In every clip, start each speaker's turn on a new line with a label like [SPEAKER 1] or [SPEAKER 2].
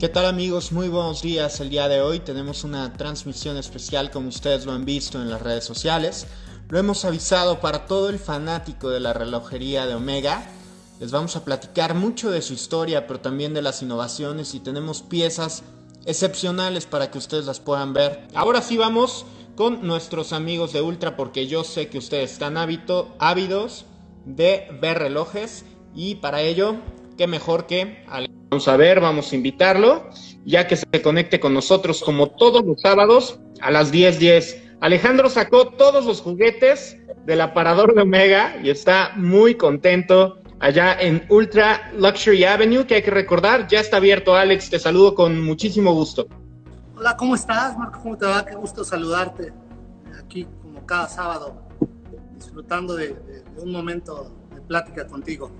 [SPEAKER 1] ¿Qué tal amigos? Muy buenos días. El día de hoy tenemos una transmisión especial como ustedes lo han visto en las redes sociales. Lo hemos avisado para todo el fanático de la relojería de Omega. Les vamos a platicar mucho de su historia, pero también de las innovaciones y tenemos piezas excepcionales para que ustedes las puedan ver. Ahora sí vamos con nuestros amigos de Ultra porque yo sé que ustedes están ávidos de ver relojes y para ello, qué mejor que... Vamos a ver, vamos a invitarlo, ya que se conecte con nosotros como todos los sábados a las 10:10. Alejandro sacó todos los juguetes del aparador de Omega y está muy contento allá en Ultra Luxury Avenue, que hay que recordar, ya está abierto. Alex, te saludo con muchísimo gusto.
[SPEAKER 2] Hola, ¿cómo estás, Marco? ¿Cómo te va? Qué gusto saludarte aquí como cada sábado, disfrutando de un momento de plática contigo.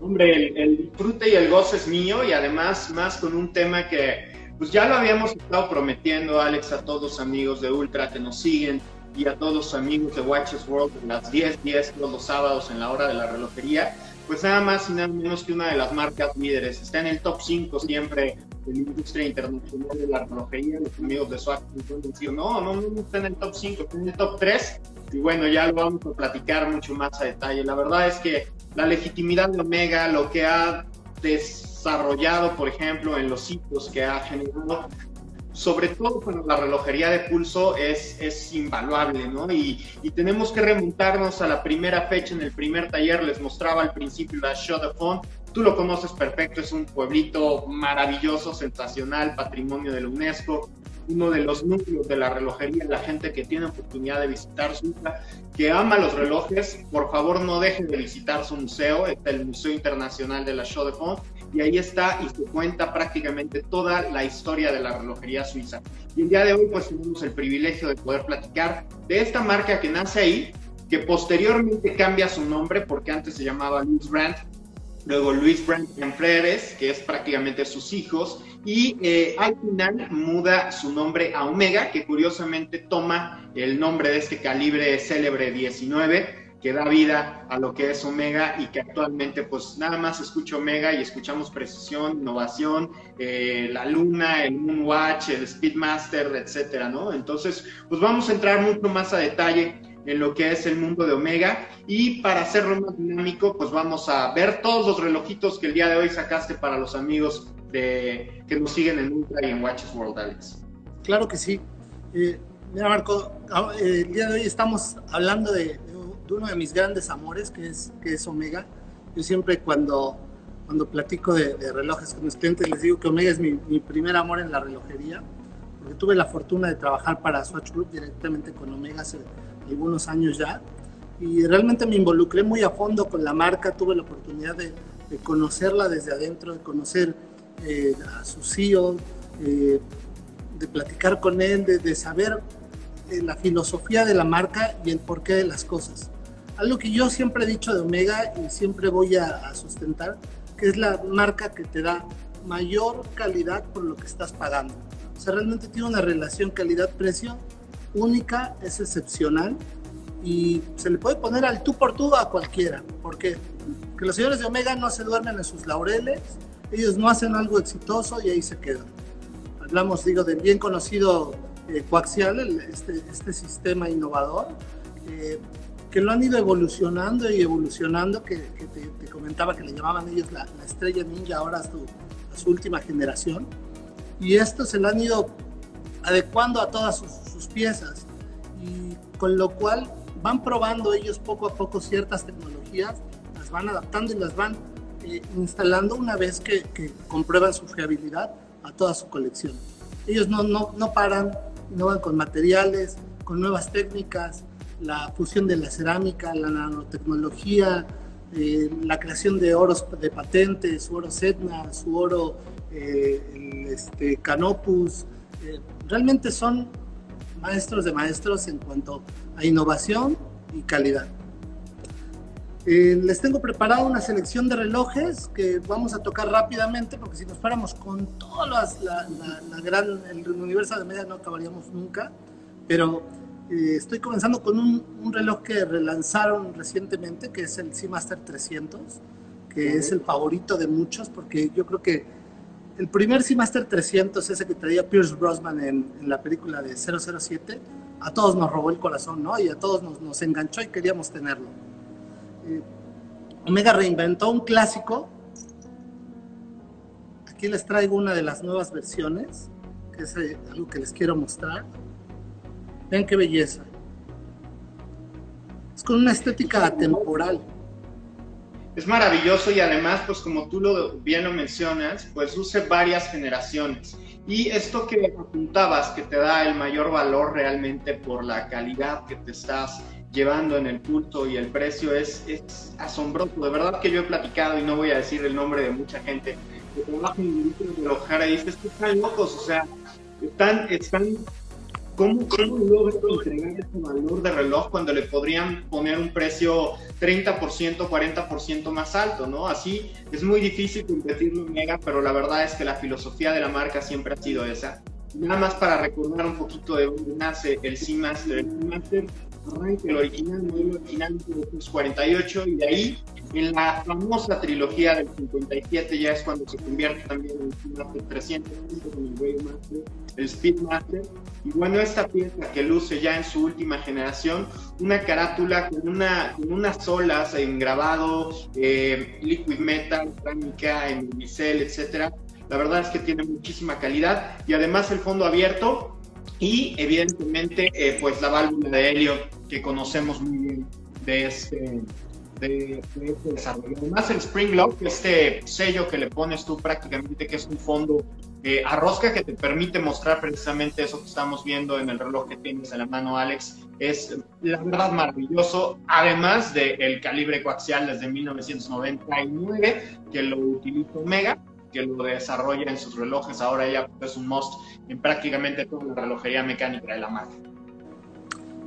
[SPEAKER 1] Hombre, el, disfrute y el gozo es mío y además más con un tema que pues ya lo habíamos estado prometiendo, Alex, a todos amigos de Ultra que nos siguen y a todos los amigos de Watches World en las 10:10 10, todos los sábados en la hora de la relojería. Pues nada más y nada menos que una de las marcas líderes. Está en el top 5 siempre de la industria internacional de la relojería. Los amigos de Swatch no, no, no está en el top 5, está en el top 3. Y bueno, ya lo vamos a platicar mucho más a detalle. La verdad es que la legitimidad de Omega, lo que ha desarrollado, por ejemplo, en los sitios que ha generado, sobre todo con la relojería de pulso, es, es invaluable, ¿no? Y, y, tenemos que remontarnos a la primera fecha en el primer taller, les mostraba al principio la Show de Font. Tú lo conoces perfecto, es un pueblito maravilloso, sensacional, patrimonio de la UNESCO, uno de los núcleos de la relojería, la gente que tiene oportunidad de visitar Suiza, que ama los relojes, por favor no dejen de visitar su museo, está el Museo Internacional de la Show de Fond, y ahí está y se cuenta prácticamente toda la historia de la relojería suiza. Y el día de hoy pues tenemos el privilegio de poder platicar de esta marca que nace ahí, que posteriormente cambia su nombre porque antes se llamaba Louis Brandt, luego Luis Brandt Freres, que es prácticamente sus hijos, y eh, al final muda su nombre a Omega, que curiosamente toma el nombre de este calibre célebre 19, que da vida a lo que es Omega y que actualmente pues nada más escucho Omega y escuchamos precisión, innovación, eh, la luna, el Moonwatch, el Speedmaster, etcétera, ¿no? Entonces, pues vamos a entrar mucho más a detalle en lo que es el mundo de Omega y para hacerlo más dinámico, pues vamos a ver todos los relojitos que el día de hoy sacaste para los amigos de, que nos siguen en Ultra y en Watches World, Alex.
[SPEAKER 2] Claro que sí. Eh, mira, Marco, ah, eh, el día de hoy estamos hablando de, uno de mis grandes amores, que es, que es Omega. Yo siempre cuando, cuando platico de, relojes con mis clientes les digo que Omega es mi, mi, primer amor en la relojería, porque tuve la fortuna de trabajar para Swatch Group directamente con Omega hace algunos años ya, y realmente me involucré muy a fondo con la marca, tuve la oportunidad de, de conocerla desde adentro, de conocer eh, a su CEO, eh, de platicar con él, de, saber eh, la filosofía de la marca y el porqué de las cosas. Algo que yo siempre he dicho de Omega y siempre voy a, sustentar, que es la marca que te da mayor calidad por lo que estás pagando. O sea, realmente tiene una relación calidad-precio única, es excepcional y se le puede poner al tú por tú a cualquiera. ¿Por qué? Porque los señores de Omega no se duermen en sus laureles, ellos no hacen algo exitoso y ahí se quedan. Hablamos, digo, del bien conocido eh, coaxial, este, este, sistema innovador, eh, que lo han ido evolucionando y evolucionando, que, te, comentaba que le llamaban ellos la, estrella ninja ahora a su, última generación. Y esto se lo han ido adecuando a todas sus, sus piezas, y con lo cual van probando ellos poco a poco ciertas tecnologías, las van adaptando y las van eh, instalando una vez que, comprueban su fiabilidad a toda su colección. Ellos no, no, no paran, van con materiales, con nuevas técnicas, la fusión de la cerámica, la nanotecnología, eh, la creación de oros de patentes, su oro Sedna, su oro eh, este, Canopus. realmente son maestros de maestros en cuanto a innovación y calidad. Eh, les tengo preparado una selección de relojes que vamos a tocar rápidamente porque si nos fuéramos con todo la, la, gran, el universo de media no acabaríamos nunca. Pero eh, estoy comenzando con un, un, reloj que relanzaron recientemente que es el Seamaster 300, que es el favorito de muchos porque yo creo que el primer Seamaster 300, ese que traía Pierce Brosnan en, en, la película de 007, a todos nos robó el corazón, ¿no? Y a todos nos, enganchó y queríamos tenerlo. Eh, Omega reinventó un clásico. Aquí les traigo una de las nuevas versiones, que es eh, algo que les quiero mostrar. Vean qué belleza. Es con una estética atemporal
[SPEAKER 1] es maravilloso y además, pues como tú lo, bien lo mencionas, pues use varias generaciones. Y esto que apuntabas, que te da el mayor valor realmente por la calidad que te estás llevando en el culto y el precio es, es asombroso. De verdad que yo he platicado y no voy a decir el nombre de mucha gente que trabaja en el de Ojara y dices están locos, o sea, están, están ¿Cómo, cómo logra entregar ese valor de reloj cuando le podrían poner un precio 30%, 40% más alto, ¿no? Así es muy difícil competirlo en Mega, pero la verdad es que la filosofía de la marca siempre ha sido esa. Nada más para recordar un poquito de dónde nace el Seamaster. El arranca el original, modelo original 1948 y de ahí en la famosa trilogía del 57 ya es cuando se convierte también en el Seamaster 300 con el Waymaster, el Speedmaster. Y bueno, esta pieza que luce ya en su última generación, una carátula con, una, con unas olas en grabado, eh, liquid metal, cerámica, en bisel, etcétera la verdad es que tiene muchísima calidad y además el fondo abierto y evidentemente eh, pues la válvula de helio que conocemos muy bien de este, de, este desarrollo. Además el Spring Lock, este sello que le pones tú prácticamente que es un fondo eh, a rosca que te permite mostrar precisamente eso que estamos viendo en el reloj que tienes en la mano Alex, es la verdad maravilloso, además del calibre coaxial desde 1999 que lo utilizo Mega que lo desarrolla en sus relojes, ahora ya es un must en prácticamente toda la relojería mecánica de la marca.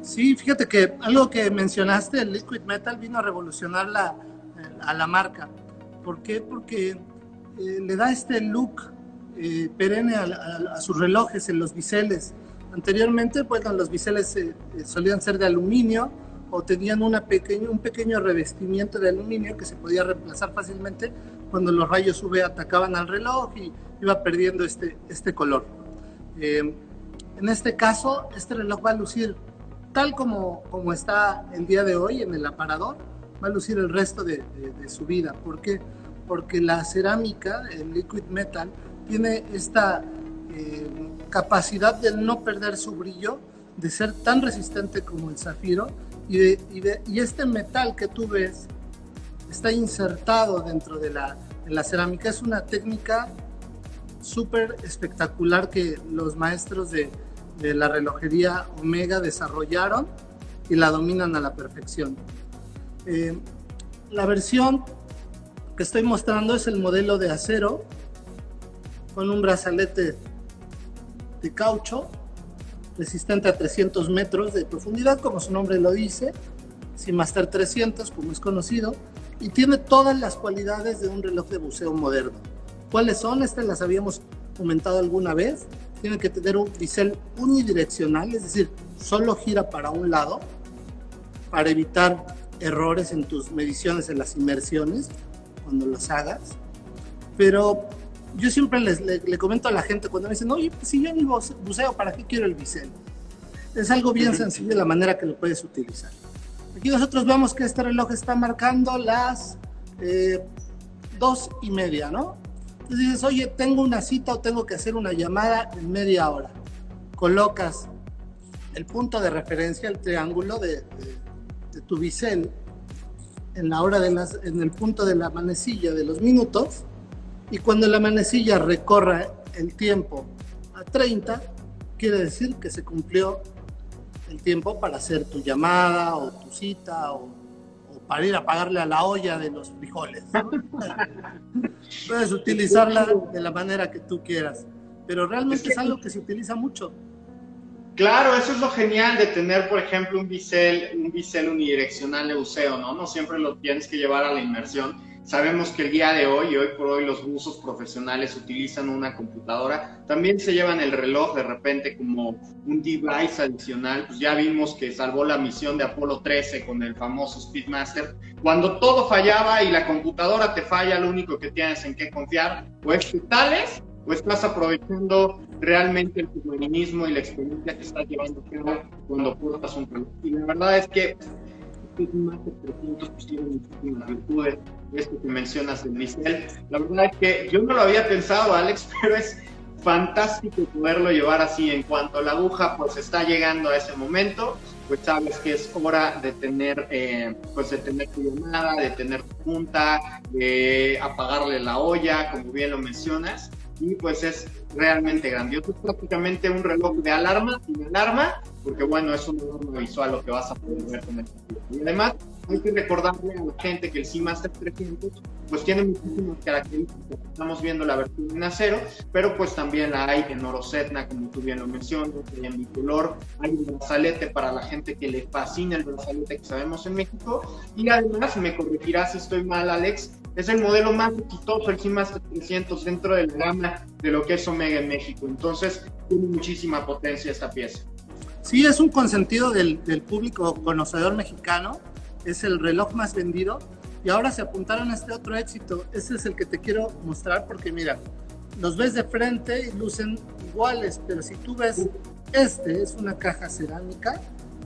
[SPEAKER 2] Sí, fíjate que algo que mencionaste, el Liquid Metal vino a revolucionar la, eh, a la marca. ¿Por qué? Porque eh, le da este look eh, perenne a, sus relojes en los biseles. Anteriormente, pues los biseles solían ser de aluminio o tenían una pequeño, un pequeño revestimiento de aluminio que se podía reemplazar fácilmente cuando los rayos UV atacaban al reloj y iba perdiendo este, este color. Eh, en este caso, este reloj va a lucir tal como, como está el día de hoy en el aparador, va a lucir el resto de, su vida. ¿Por qué? Porque la cerámica, el liquid metal, tiene esta eh, capacidad de no perder su brillo, de ser tan resistente como el zafiro, y, de, este metal que tú ves está insertado dentro de la, la cerámica. Es una técnica súper espectacular que los maestros de, de, la relojería Omega desarrollaron y la dominan a la perfección. Eh, la versión que estoy mostrando es el modelo de acero con un brazalete de caucho resistente a 300 metros de profundidad, como su nombre lo dice, Master 300, como es conocido, y tiene todas las cualidades de un reloj de buceo moderno. ¿Cuáles son? Estas las habíamos comentado alguna vez. Tiene que tener un bisel unidireccional, es decir, solo gira para un lado para evitar errores en tus mediciones en las inmersiones cuando las hagas. Pero yo siempre les, le, comento a la gente cuando me dicen, oye, pues si yo ni buceo, ¿para qué quiero el bisel? Es algo bien sencillo la manera que lo puedes utilizar. Aquí nosotros vemos que este reloj está marcando las eh, dos y media, ¿no? Entonces dices, oye, tengo una cita o tengo que hacer una llamada en media hora. Colocas el punto de referencia, el triángulo de, tu bisel en la hora de las, en el punto de la manecilla de los minutos y cuando la manecilla recorra el tiempo a 30, quiere decir que se cumplió el tiempo para hacer tu llamada o tu cita o, para ir a pagarle a la olla de los frijoles. Puedes utilizarla de la manera que tú quieras, pero realmente es, algo que se utiliza mucho.
[SPEAKER 1] Claro, eso es lo genial de tener, por ejemplo, un bisel, un bisel unidireccional de buceo, ¿no? No siempre lo tienes que llevar a la inmersión Sabemos que el día de hoy, hoy por hoy, los buzos profesionales utilizan una computadora. También se llevan el reloj de repente como un device adicional. Pues ya vimos que salvó la misión de Apolo 13 con el famoso Speedmaster. Cuando todo fallaba y la computadora te falla, lo único que tienes en qué confiar o es tales o estás aprovechando realmente el feminismo y la experiencia que estás llevando cuando portas un reloj. Y la verdad es que este más de 300 pues tiene muchísimas virtudes, esto que mencionas del bisel. La verdad es que yo no lo había pensado, Alex, pero es fantástico poderlo llevar así. En cuanto la aguja pues está llegando a ese momento, pues sabes que es hora de tener, eh, pues de tener tu llamada, de tener punta, de apagarle la olla, como bien lo mencionas. Y pues es realmente grandioso. Es prácticamente un reloj de alarma sin alarma, porque bueno, es un alarma visual lo que vas a poder ver con el Y además, hay que recordarle a la gente que el Seamaster 300 pues tiene muchísimas características. Estamos viendo la versión en acero, pero pues también la hay en oro setna, como tú bien lo mencionas, en bicolor, hay un brazalete para la gente que le fascina el brazalete que sabemos en México. Y además, me corregirás si estoy mal, Alex, es el modelo más exitoso, el Seamaster 300 dentro de la gama de lo que es Omega en México. Entonces, tiene muchísima potencia esta pieza.
[SPEAKER 2] Sí, es un consentido del, del público conocedor mexicano es el reloj más vendido y ahora se apuntaron a este otro éxito. Ese es el que te quiero mostrar porque mira, los ves de frente y lucen iguales, pero si tú ves, este es una caja cerámica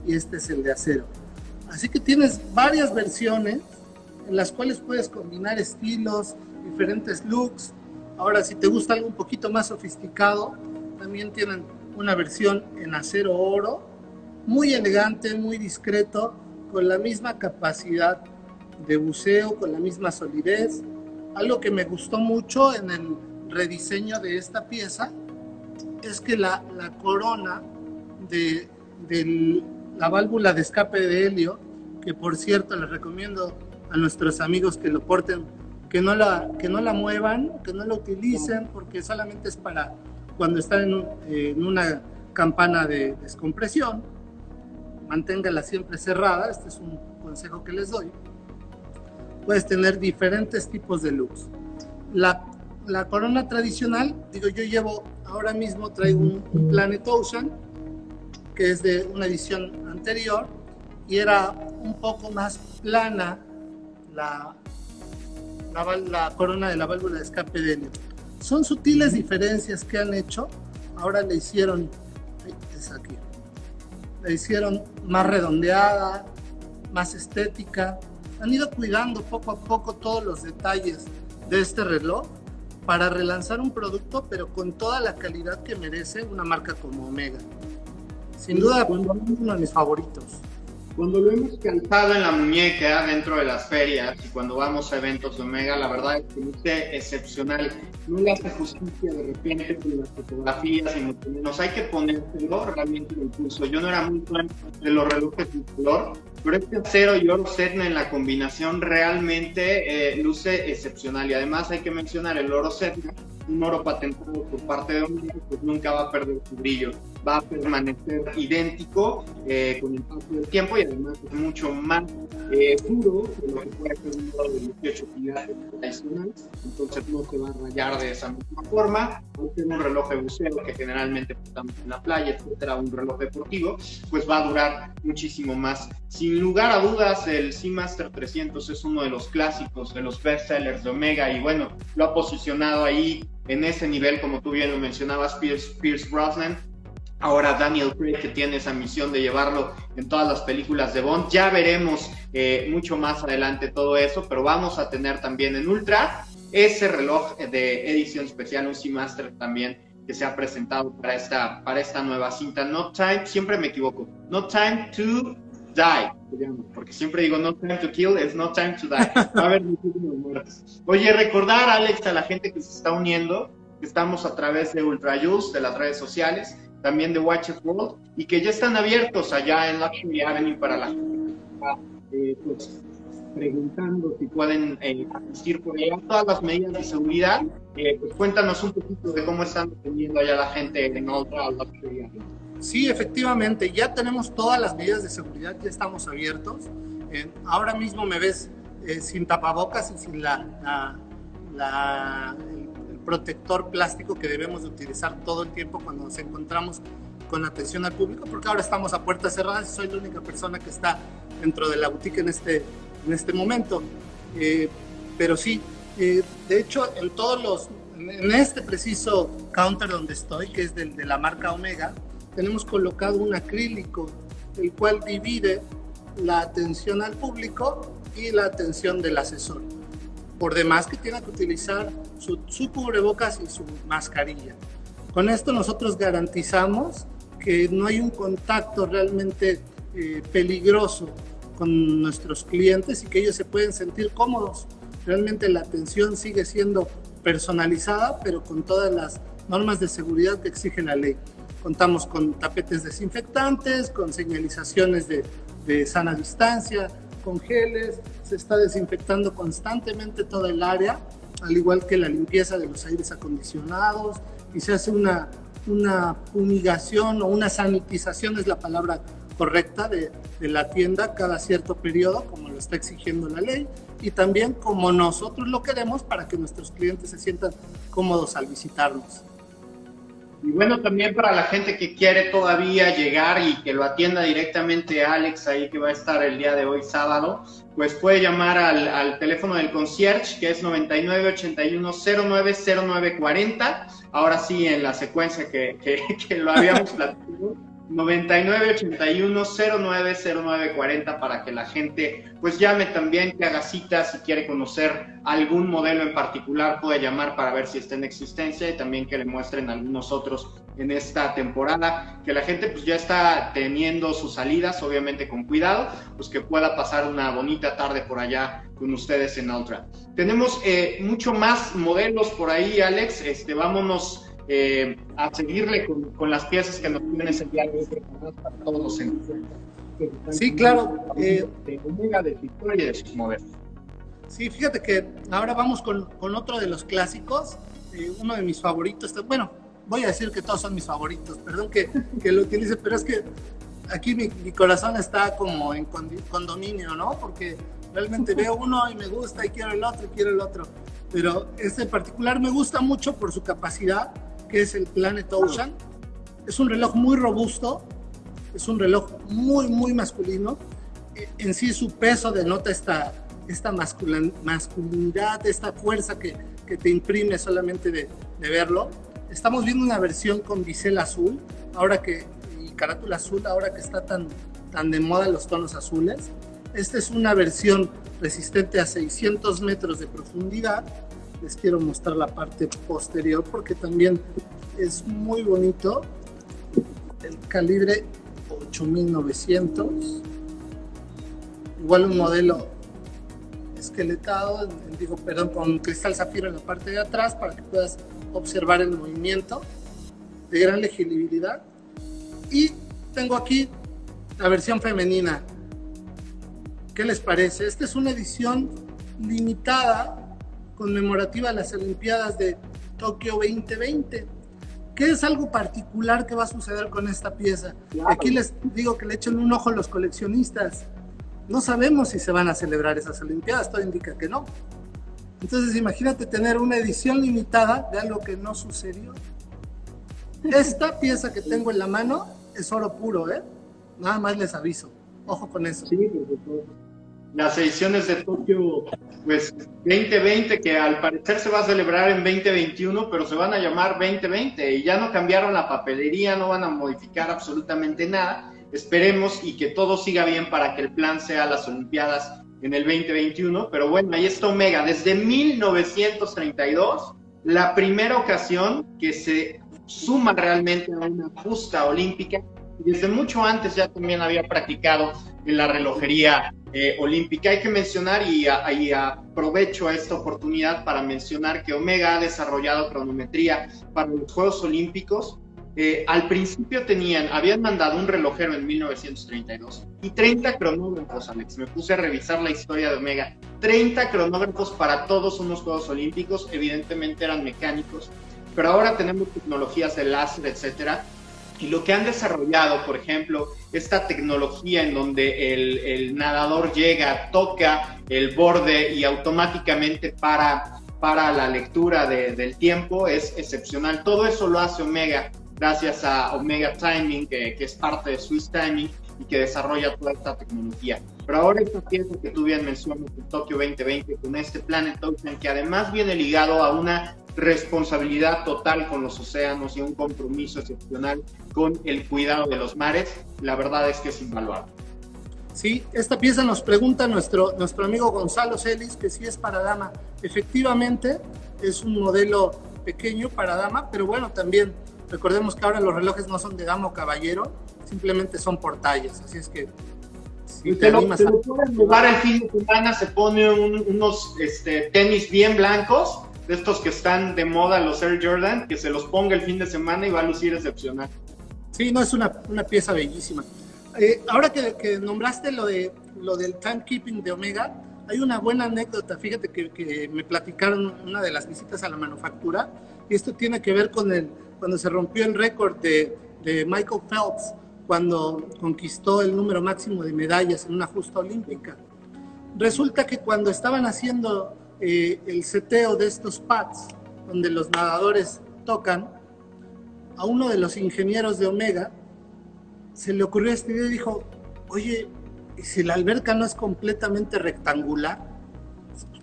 [SPEAKER 2] y este es el de acero. Así que tienes varias versiones en las cuales puedes combinar estilos, diferentes looks. Ahora, si te gusta algo un poquito más sofisticado, también tienen una versión en acero oro, muy elegante, muy discreto, con la misma capacidad de buceo, con la misma solidez. Algo que me gustó mucho en el rediseño de esta pieza es que la, corona de, la válvula de escape de helio, que por cierto les recomiendo a nuestros amigos que lo porten, que no la, que no la muevan, que no la utilicen, porque solamente es para cuando están en, una campana de descompresión manténgala siempre cerrada, este es un consejo que les doy. Puedes tener diferentes tipos de looks. La, la corona tradicional, digo, yo llevo, ahora mismo traigo un, Planet Ocean, que es de una edición anterior, y era un poco más plana la, la, la corona de la válvula de escape de helio. Son sutiles diferencias que han hecho, ahora le hicieron, es aquí, la hicieron más redondeada, más estética. Han ido cuidando poco a poco todos los detalles de este reloj para relanzar un producto, pero con toda la calidad que merece una marca como Omega. Sin duda, uno de mis favoritos.
[SPEAKER 1] Cuando lo hemos calzado en la muñeca dentro de las ferias y cuando vamos a eventos de Omega, la verdad es que luce excepcional. No le hace justicia de repente con las fotografías y mucho menos. Hay que ponérselo realmente en el pulso. Yo no era muy fan de los relojes de color, pero este acero y oro Setna en la combinación realmente eh, luce excepcional. Y además hay que mencionar el oro Setna un oro patentado por parte de Omega, pues nunca va a perder su brillo, va a permanecer idéntico eh, con el paso del tiempo y además es mucho más eh, duro de lo que puede ser un oro de 18 quilates tradicional, entonces no se va a rayar de esa misma forma. Aunque un reloj de buceo que generalmente estamos en la playa, etcétera, un reloj deportivo, pues va a durar muchísimo más. Sin lugar a dudas, el Seamaster 300 es uno de los clásicos, de los bestsellers de Omega y bueno, lo ha posicionado ahí en ese nivel, como tú bien lo mencionabas, Pierce, Pierce Brosnan. Ahora Daniel Craig que tiene esa misión de llevarlo en todas las películas de Bond. Ya veremos eh, mucho más adelante todo eso, pero vamos a tener también en Ultra ese reloj de edición especial, un Seamaster también que se ha presentado para esta, para esta nueva cinta. No Time, siempre me equivoco, No Time to Die, porque siempre digo No Time to Kill, es No Time to Die. Va a haber muchísimas muertes. Oye, recordar, Alex, a la gente que se está uniendo, que estamos a través de Ultra Use, de las redes sociales, también de Watches World, y que ya están abiertos allá en Luxury Avenue para la gente eh, pues, preguntando si pueden eh, asistir por allá. Todas las medidas de seguridad, eh, pues cuéntanos un poquito de cómo están atendiendo allá la gente en Ultra Luxury Avenue.
[SPEAKER 2] Sí, efectivamente, ya tenemos todas las medidas de seguridad, ya estamos abiertos. Eh, ahora mismo me ves eh, sin tapabocas y sin la, el, protector plástico que debemos de utilizar todo el tiempo cuando nos encontramos con atención al público, porque ahora estamos a puertas cerradas y soy la única persona que está dentro de la boutique en este, en este momento. Eh, pero sí, Eh, de hecho, en todos los, en este preciso counter donde estoy, que es del, de la marca Omega, tenemos colocado un acrílico, el cual divide la atención al público y la atención del asesor. Por demás que tenga que utilizar su, su cubrebocas y su mascarilla. Con esto nosotros garantizamos que no hay un contacto realmente eh, peligroso con nuestros clientes y que ellos se pueden sentir cómodos. Realmente la atención sigue siendo personalizada, pero con todas las normas de seguridad que exige la ley. Contamos con tapetes desinfectantes, con señalizaciones de, de sana distancia, con geles, se está desinfectando constantemente toda el área, al igual que la limpieza de los aires acondicionados, y se hace una, una fumigación o una sanitización, es la palabra correcta de, la tienda cada cierto periodo, como lo está exigiendo la ley, y también como nosotros lo queremos para que nuestros clientes se sientan cómodos al visitarnos.
[SPEAKER 1] Y bueno, también para la gente que quiere todavía llegar y que lo atienda directamente Alex ahí que va a estar el día de hoy sábado, pues puede llamar al, teléfono del concierge que es 9981090940. Ahora sí, en la secuencia que, que, que lo habíamos platicado. 9981-090940 para que la gente pues llame también, que haga citas, si quiere conocer algún modelo en particular, puede llamar para ver si está en existencia y también que le muestren algunos otros en esta temporada, que la gente pues ya está teniendo sus salidas, obviamente con cuidado, pues que pueda pasar una bonita tarde por allá con ustedes en Ultra. Tenemos eh, mucho más modelos por ahí, Alex, este, vámonos eh, a seguirle con, las piezas que nos el día de para todos los
[SPEAKER 2] Sí, claro.
[SPEAKER 1] Eh, de Omega, de Victoria y de sus modelos.
[SPEAKER 2] Sí, fíjate que ahora vamos con, con otro de los clásicos, eh, uno de mis favoritos. Bueno, voy a decir que todos son mis favoritos, perdón que, que lo utilice, pero es que aquí mi, mi, corazón está como en condominio, ¿no? Porque realmente veo uno y me gusta y quiero el otro y quiero el otro. Pero este en particular me gusta mucho por su capacidad que es el Planet Ocean. Es un reloj muy robusto, es un reloj muy, muy masculino. E, en sí su peso denota esta, esta masculinidad, esta fuerza que, que te imprime solamente de, de, verlo. Estamos viendo una versión con bisel azul, ahora que, y carátula azul, ahora que está tan, tan de moda los tonos azules. Esta es una versión resistente a 600 metros de profundidad les quiero mostrar la parte posterior porque también es muy bonito. El calibre 8900 igual un modelo esqueletado digo perdón con cristal zafiro en la parte de atrás para que puedas observar el movimiento de gran legibilidad. Y tengo aquí la versión femenina. ¿qué les parece? esta es una edición limitada conmemorativa a las Olimpiadas de Tokio 2020. ¿Qué es algo particular que va a suceder con esta pieza? Aquí les digo que le echen un ojo a los coleccionistas. No sabemos si se van a celebrar esas Olimpiadas, todo indica que no. Entonces imagínate tener una edición limitada de algo que no sucedió. Esta pieza que tengo en la mano es oro puro, ¿eh? Nada más les aviso. Ojo con eso. Sí,
[SPEAKER 1] las ediciones de Tokio pues 2020 que al parecer se va a celebrar en 2021 pero se van a llamar 2020 y ya no cambiaron la papelería no van a modificar absolutamente nada. Esperemos y que todo siga bien para que el plan sea las Olimpiadas en el 2021 pero bueno ahí está Omega. Desde 1932 la primera ocasión que se suma realmente a una justa olímpica desde mucho antes ya también había practicado en la relojería eh, olímpica. Hay que mencionar y, aprovecho esta oportunidad para mencionar que Omega ha desarrollado cronometría para los Juegos Olímpicos. Eh, al principio tenían, habían mandado un relojero en 1932 y 30 cronógrafos, Alex. Me puse a revisar la historia de Omega. 30 cronógrafos para todos unos Juegos Olímpicos, evidentemente eran mecánicos, pero ahora tenemos tecnologías de láser, etcétera, y lo que han desarrollado, por ejemplo, esta tecnología en donde el, nadador llega, toca el borde y automáticamente para, para la lectura del tiempo es excepcional. Todo eso lo hace Omega gracias a Omega Timing, que, que es parte de Swiss Timing y que desarrolla toda esta tecnología. Pero ahora esta pieza que tú bien mencionas en Tokio 2020 con este Planet Ocean, que además viene ligado a una responsabilidad total con los océanos y un compromiso excepcional con el cuidado de los mares, la verdad es que es invaluable.
[SPEAKER 2] Sí, esta pieza nos pregunta nuestro, nuestro amigo Gonzalo Celis que si es para dama. Efectivamente, es un modelo pequeño para dama, pero bueno, también recordemos que ahora los relojes no son de dama o caballero, simplemente son por tallas, así es que
[SPEAKER 1] si te, animas a... jugar el fin de semana, se pone unos este, tenis bien blancos, de estos que están de moda, los Air Jordan, que se los ponga el fin de semana y va a lucir excepcional.
[SPEAKER 2] Sí, no, es una, una pieza bellísima. Eh, ahora que, que, nombraste lo, de, lo del timekeeping de Omega, hay una buena anécdota, fíjate que, que, me platicaron una de las visitas a la manufactura, y esto tiene que ver con el, cuando se rompió el récord de, de Michael Phelps, cuando conquistó el número máximo de medallas en una justa olímpica. Resulta que cuando estaban haciendo eh, el seteo de estos pads, donde los nadadores tocan, a uno de los ingenieros de Omega se le ocurrió esta idea y dijo, oye, ¿y si la alberca no es completamente rectangular?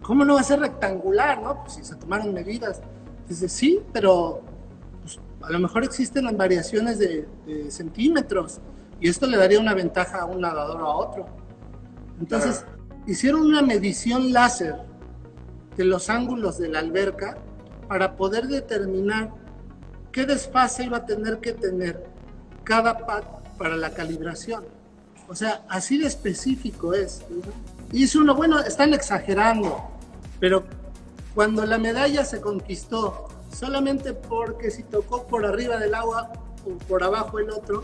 [SPEAKER 2] ¿Cómo no va a ser rectangular, no? Pues si se tomaron medidas. Dice, sí, pero pues, a lo mejor existen las variaciones de, centímetros y esto le daría una ventaja a un nadador o a otro. Entonces, hicieron una medición láser de los ángulos de la alberca para poder determinar qué desfase iba a tener que tener cada pad para la calibración. O sea, así de específico es. Y dice uno, bueno, están exagerando, pero cuando la medalla se conquistó solamente porque si tocó por arriba del agua o por abajo el otro,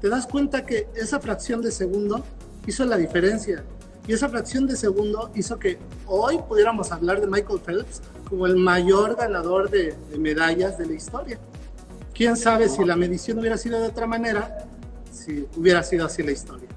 [SPEAKER 2] te das cuenta que esa fracción de segundo hizo la diferencia. Y esa fracción de segundo hizo que hoy pudiéramos hablar de Michael Phelps como el mayor ganador de, medallas de la historia. Quién sabe si la medición hubiera sido de otra manera, si hubiera sido así la historia.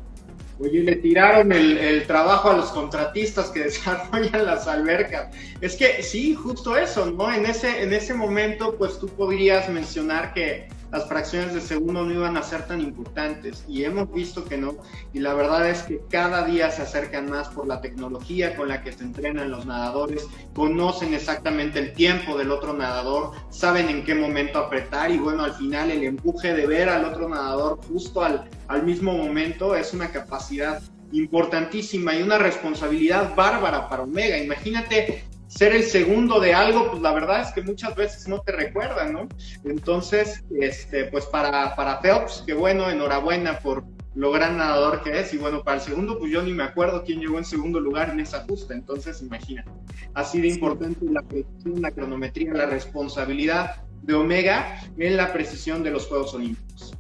[SPEAKER 1] Oye, le tiraron el, el, trabajo a los contratistas que desarrollan las albercas. Es que sí, justo eso, ¿no? En ese, en ese momento, pues tú podrías mencionar que las fracciones de segundo no iban a ser tan importantes y hemos visto que no y la verdad es que cada día se acercan más por la tecnología con la que se entrenan los nadadores, conocen exactamente el tiempo del otro nadador, saben en qué momento apretar y bueno, al final el empuje de ver al otro nadador justo al, al mismo momento es una capacidad importantísima y una responsabilidad bárbara para Omega. Imagínate ser el segundo de algo, pues la verdad es que muchas veces no te recuerdan, ¿no? Entonces, este, pues para, para Phelps, que bueno, enhorabuena por lo gran nadador que es, y bueno, para el segundo, pues yo ni me acuerdo quién llegó en segundo lugar en esa justa, entonces imagínate, así de importante la precisión, la cronometría, la responsabilidad de Omega en la precisión de los Juegos Olímpicos.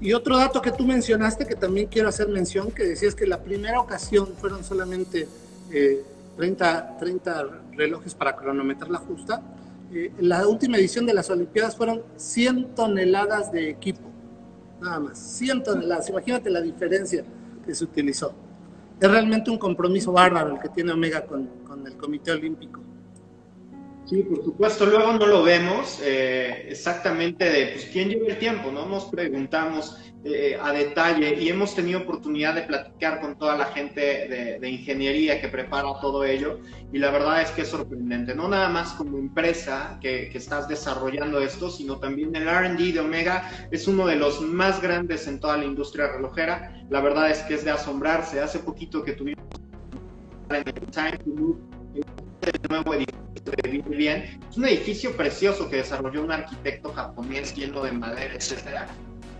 [SPEAKER 2] Y otro dato que tú mencionaste, que también quiero hacer mención, que decías que la primera ocasión fueron solamente... Eh, 30, 30 relojes para cronometrar la justa. Eh, la última edición de las Olimpiadas fueron 100 toneladas de equipo, nada más, 100 toneladas. Imagínate la diferencia que se utilizó. Es realmente un compromiso bárbaro el que tiene Omega con, con el Comité Olímpico.
[SPEAKER 1] Sí, por supuesto, luego no lo vemos eh, exactamente de pues, quién lleva el tiempo, ¿no? Nos preguntamos eh, a detalle y hemos tenido oportunidad de platicar con toda la gente de, ingeniería que prepara todo ello y la verdad es que es sorprendente, no nada más como empresa que, que estás desarrollando esto, sino también el RD de Omega es uno de los más grandes en toda la industria relojera, la verdad es que es de asombrarse, hace poquito que tuvimos en el Time el nuevo edificio bien. Es un edificio precioso que desarrolló un arquitecto japonés lleno de madera, etcétera.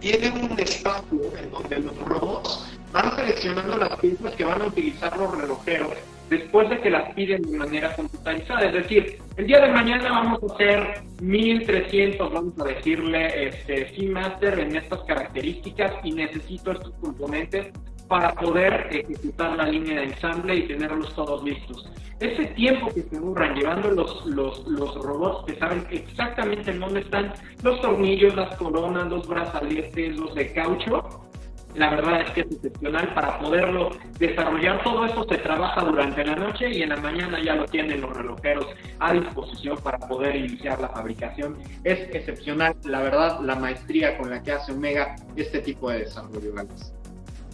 [SPEAKER 1] Tiene un espacio en donde los robots van seleccionando las piezas que van a utilizar los relojeros después de que las piden de manera computarizada. Es decir, el día de mañana vamos a hacer 1300, vamos a decirle, este, Seamaster en estas características y necesito estos componentes para poder ejecutar la línea de ensamble y tenerlos todos listos. Ese tiempo que se duran llevando los, los, los robots que saben exactamente en dónde están los tornillos, las coronas, los brazaletes, los de caucho, la verdad es que es excepcional para poderlo desarrollar. Todo eso se trabaja durante la noche y en la mañana ya lo tienen los relojeros a disposición para poder iniciar la fabricación. Es excepcional, la verdad, la maestría con la que hace Omega este tipo de desarrollo,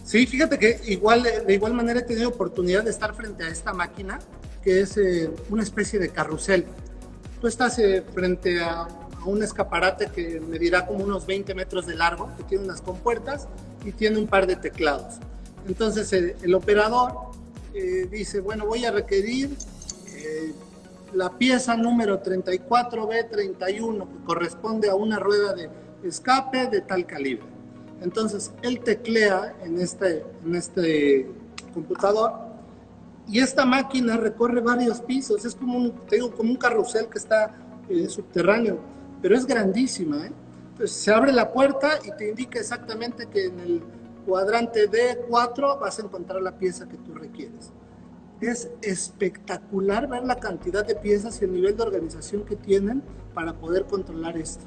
[SPEAKER 2] Sí, fíjate que igual, de igual manera he tenido oportunidad de estar frente a esta máquina, que es eh, una especie de carrusel. Tú estás eh, frente a, un escaparate que medirá como unos 20 metros de largo, que tiene unas compuertas y tiene un par de teclados. Entonces el, operador eh, dice, bueno, voy a requerir la pieza número 34B31, que corresponde a una rueda de escape de tal calibre. Entonces, él teclea en este, en este computador y esta máquina recorre varios pisos. Es como un, como un carrusel que está eh, subterráneo, pero es grandísima. ¿eh? Entonces, se abre la puerta y te indica exactamente que en el cuadrante D4 vas a encontrar la pieza que tú requieres. Es espectacular ver la cantidad de piezas y el nivel de organización que tienen para poder controlar esto.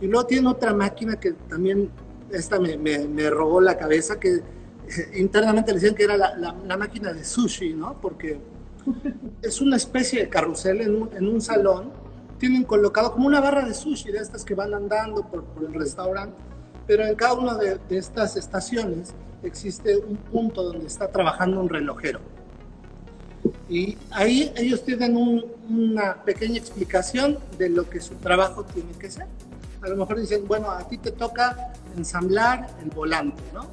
[SPEAKER 2] Y luego tiene otra máquina que también esta me, me, robó la cabeza, que eh, internamente le decían que era la, la, máquina de sushi, ¿no? Porque es una especie de carrusel en un, en un, salón, tienen colocado como una barra de sushi de estas que van andando por, por el restaurante, pero en cada una de, de, estas estaciones existe un punto donde está trabajando un relojero. Y ahí ellos tienen un, una pequeña explicación de lo que su trabajo tiene que ser a lo mejor dicen, bueno, a ti te toca ensamblar el volante, ¿no?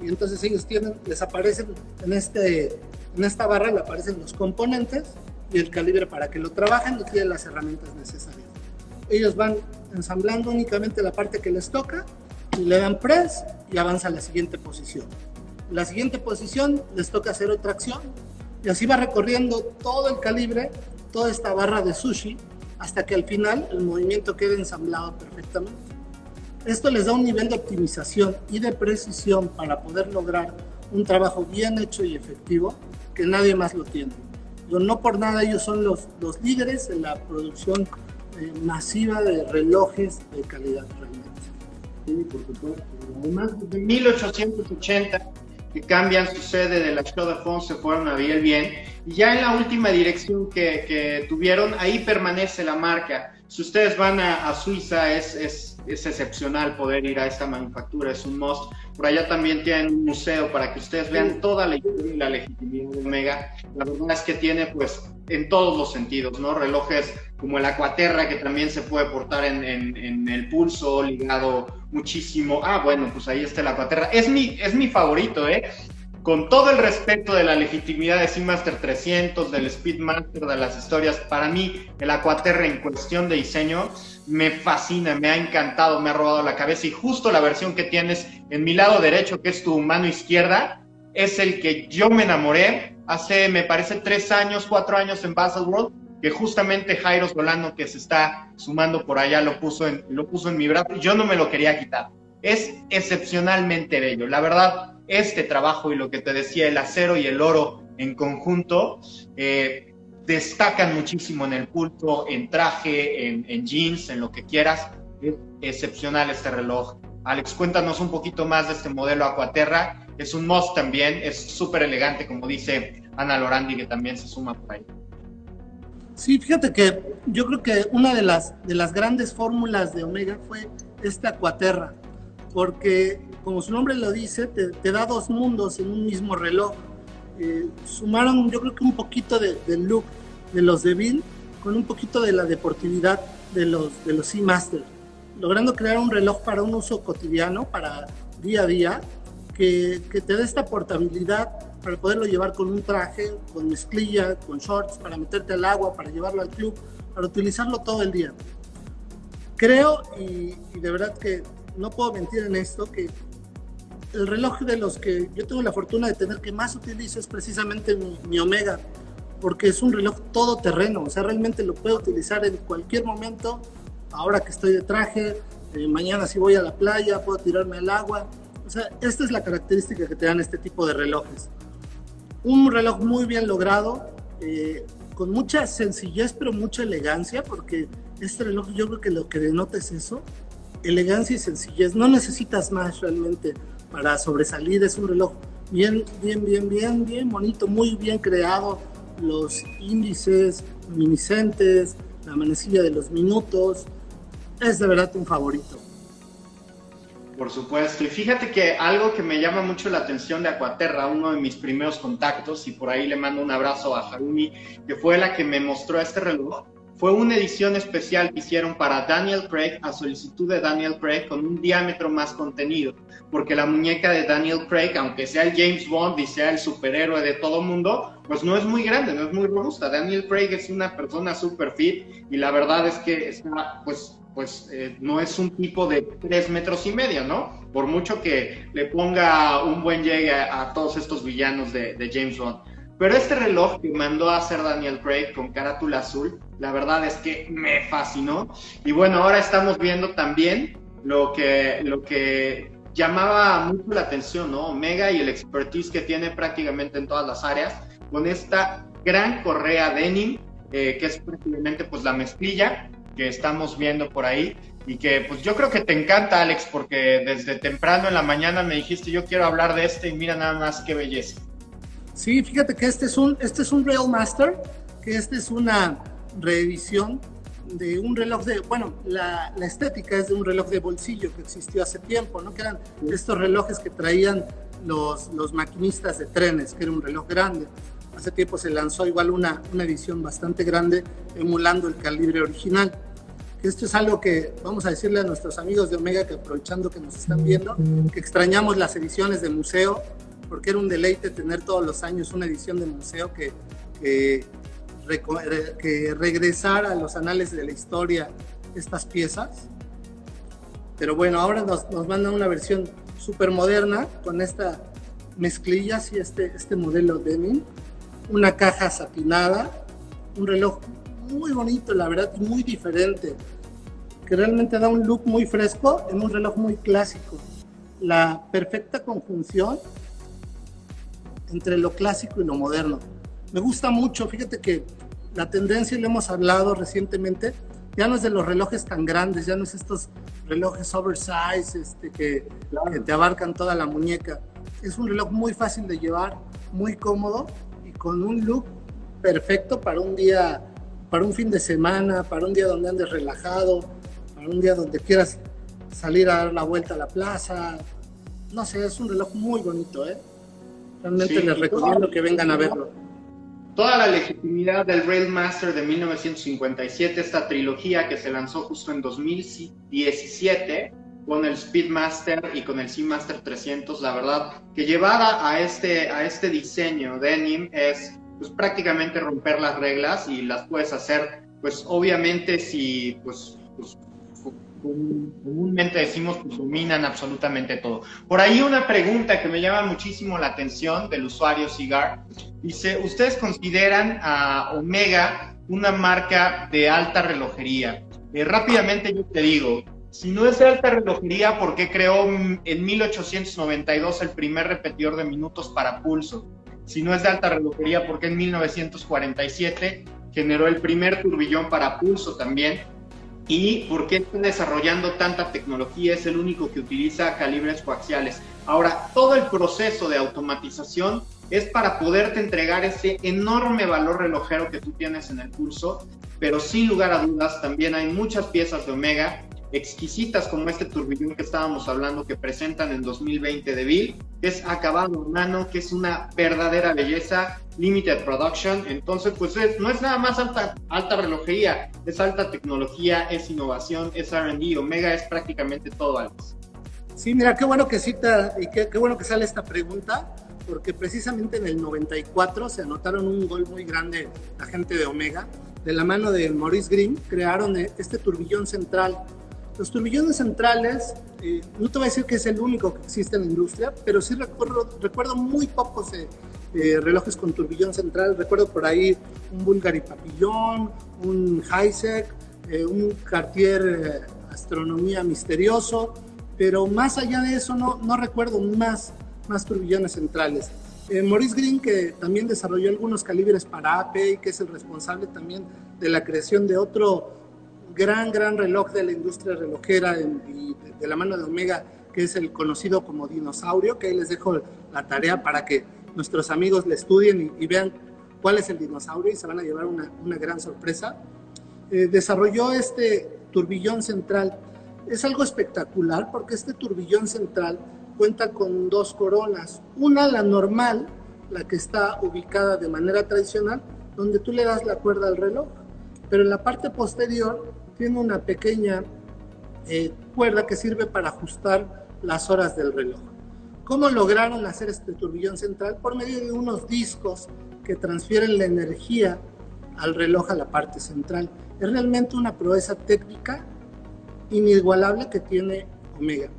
[SPEAKER 2] Y entonces ellos tienen, les aparecen en, este, en esta barra, le aparecen los componentes y el calibre para que lo trabajen y tienen las herramientas necesarias. Ellos van ensamblando únicamente la parte que les toca y le dan press y avanza a la siguiente posición. La siguiente posición les toca hacer otra acción y así va recorriendo todo el calibre, toda esta barra de sushi hasta que al final el movimiento quede ensamblado perfectamente. Esto les da un nivel de optimización y de precisión para poder lograr un trabajo bien hecho y efectivo que nadie más lo tiene. no por nada ellos son los, los líderes en la producción eh, masiva de relojes de calidad realmente.
[SPEAKER 1] Sí, por supuesto. Además, de 1880 que cambian su sede de la Show de Fons, se fueron a Biel Bien. Y ya en la última dirección que, que, tuvieron, ahí permanece la marca. Si ustedes van a, a Suiza, es, es, es, excepcional poder ir a esta manufactura, es un must. Por allá también tienen un museo para que ustedes vean toda la historia y la legitimidad de Omega. La verdad es que tiene, pues, en todos los sentidos, ¿no? Relojes como el Aquaterra, que también se puede portar en, en, en el pulso, ligado muchísimo. Ah, bueno, pues ahí está el Aquaterra. Es mi, es mi favorito, ¿eh? Con todo el respeto de la legitimidad de Seamaster 300, del Speedmaster, de las historias, para mí el Aquaterra en cuestión de diseño me fascina, me ha encantado, me ha robado la cabeza y justo la versión que tienes en mi lado derecho, que es tu mano izquierda, es el que yo me enamoré hace, me parece, tres años, cuatro años en Baselworld que justamente Jairo Solano, que se está sumando por allá, lo puso en, lo puso en mi brazo yo no me lo quería quitar. Es excepcionalmente bello. La verdad, este trabajo y lo que te decía, el acero y el oro en conjunto, eh, destacan muchísimo en el culto, en traje, en, en jeans, en lo que quieras. Es excepcional este reloj. Alex, cuéntanos un poquito más de este modelo Aquaterra. Es un must también, es súper elegante, como dice Ana Lorandi, que también se suma por ahí.
[SPEAKER 2] Sí, fíjate que yo creo que una de las, de las grandes fórmulas de Omega fue esta Aquaterra, porque como su nombre lo dice, te, da dos mundos en un mismo reloj. Sumaron yo creo que un poquito de, del look de los de Bill con un poquito de la deportividad de los, de los Seamaster, logrando crear un reloj para un uso cotidiano, para día a día, que, que te dé esta portabilidad para poderlo llevar con un traje, con mezclilla, con shorts, para meterte al agua, para llevarlo al club, para utilizarlo todo el día. Creo, y, de verdad que no puedo mentir en esto, que el reloj de los que yo tengo la fortuna de tener que más utilizo es precisamente mi, Omega, porque es un reloj todoterreno, o sea, realmente lo puedo utilizar en cualquier momento, ahora que estoy de traje, eh, mañana si voy a la playa, puedo tirarme al agua. O sea, esta es la característica que te dan este tipo de relojes un reloj muy bien logrado, eh, con mucha sencillez pero mucha elegancia, porque este reloj yo creo que lo que denota es eso, elegancia y sencillez. No necesitas más realmente para sobresalir, es un reloj bien, bien, bien, bien, bien bonito, muy bien creado, los índices luminiscentes, la manecilla de los minutos, es de verdad un favorito.
[SPEAKER 1] Por supuesto. Y fíjate que algo que me llama mucho la atención de Aquaterra, uno de mis primeros contactos, y por ahí le mando un abrazo a Harumi, que fue la que me mostró este reloj, fue una edición especial que hicieron para Daniel Craig a solicitud de Daniel Craig con un diámetro más contenido, porque la muñeca de Daniel Craig, aunque sea el James Bond y sea el superhéroe de todo mundo, pues no es muy grande, no es muy robusta. Daniel Craig es una persona super fit y la verdad es que pues pues eh, no es un tipo de tres metros y medio, ¿no? Por mucho que le ponga un buen llegue a, todos estos villanos de, James Bond. Pero este reloj que mandó a hacer Daniel Craig con carátula azul, la verdad es que me fascinó. Y bueno, ahora estamos viendo también lo que, lo que llamaba mucho la atención, ¿no? Omega y el expertise que tiene prácticamente en todas las áreas, con esta gran correa denim, eh, que es prácticamente pues la mezclilla, que estamos viendo por ahí y que pues yo creo que te encanta Alex porque desde temprano en la mañana me dijiste yo quiero hablar de este y mira nada más qué belleza.
[SPEAKER 2] Sí, fíjate que este es un, este es un Real Master, que este es una reedición de un reloj de, bueno, la, la, estética es de un reloj de bolsillo que existió hace tiempo, ¿no? Que eran estos relojes que traían los, los maquinistas de trenes, que era un reloj grande. Hace tiempo se lanzó igual una, una edición bastante grande emulando el calibre original. Esto es algo que vamos a decirle a nuestros amigos de Omega que aprovechando que nos están viendo, que extrañamos las ediciones de museo, porque era un deleite tener todos los años una edición de museo que, que, que regresara a los anales de la historia estas piezas. Pero bueno, ahora nos, nos mandan una versión súper moderna con esta mezclilla y este, este modelo Deming, una caja satinada, un reloj muy bonito, la verdad, muy diferente, que realmente da un look muy fresco en un reloj muy clásico. La perfecta conjunción entre lo clásico y lo moderno. Me gusta mucho, fíjate que la tendencia, y lo hemos hablado recientemente, ya no es de los relojes tan grandes, ya no es estos relojes oversize este, que, que te abarcan toda la muñeca. Es un reloj muy fácil de llevar, muy cómodo y con un look perfecto para un día para un fin de semana, para un día donde andes relajado, para un día donde quieras salir a dar la vuelta a la plaza. No sé, es un reloj muy bonito, ¿eh? Realmente les recomiendo que vengan a verlo.
[SPEAKER 1] Toda la legitimidad del Railmaster de 1957, esta trilogía que se lanzó justo en 2017 con el Speedmaster y con el Seamaster 300, la verdad que llevada a este, a este diseño denim es pues prácticamente romper las reglas y las puedes hacer, pues obviamente si, pues, pues comúnmente decimos que dominan absolutamente todo. Por ahí una pregunta que me llama muchísimo la atención del usuario Cigar. Dice, ¿ustedes consideran a Omega una marca de alta relojería? Eh, rápidamente yo te digo, si no es de alta relojería, ¿por qué creó en 1892 el primer repetidor de minutos para pulso? si no es de alta relojería, porque en 1947 generó el primer turbillón para pulso también. ¿Y por qué está desarrollando tanta tecnología? Es el único que utiliza calibres coaxiales. Ahora, todo el proceso de automatización es para poderte entregar ese enorme valor relojero que tú tienes en el pulso, pero sin lugar a dudas también hay muchas piezas de Omega exquisitas como este turbillón que estábamos hablando que presentan en 2020 de Bill, que es acabado en mano, que es una verdadera belleza, limited production, entonces pues no es nada más alta, alta relojería, es alta tecnología, es innovación, es R&D, Omega es prácticamente todo algo.
[SPEAKER 2] Sí, mira, qué bueno que cita y qué, qué bueno que sale esta pregunta, porque precisamente en el 94 se anotaron un gol muy grande la gente de Omega, de la mano de Maurice Green, crearon este turbillón central los turbillones centrales, eh, no te voy a decir que es el único que existe en la industria, pero sí recuerdo, recuerdo muy pocos relojes con turbillón central. Recuerdo por ahí un Bulgari Papillon, un Heisek, eh, un Cartier eh, Astronomía Misterioso, pero más allá de eso no, no recuerdo más, más turbillones centrales. Maurice Green, que también desarrolló algunos calibres para AP y que es el responsable también de la creación de otro gran, gran reloj de la industria relojera y de, la mano de Omega, que es el conocido como dinosaurio, que ahí les dejo la tarea para que nuestros amigos le estudien y, vean cuál es el dinosaurio y se van a llevar una, una gran sorpresa. Eh, desarrolló este turbillón central es algo espectacular porque este turbillón central cuenta con dos coronas. Una, la normal, la que está ubicada de manera tradicional, donde tú le das la cuerda al reloj. Pero en la parte posterior tiene una pequeña eh, cuerda que sirve para ajustar las horas del reloj. ¿Cómo lograron hacer este turbillón central? Por medio de unos discos que transfieren la energía al reloj a la parte central. Es realmente una proeza técnica inigualable que tiene Omega.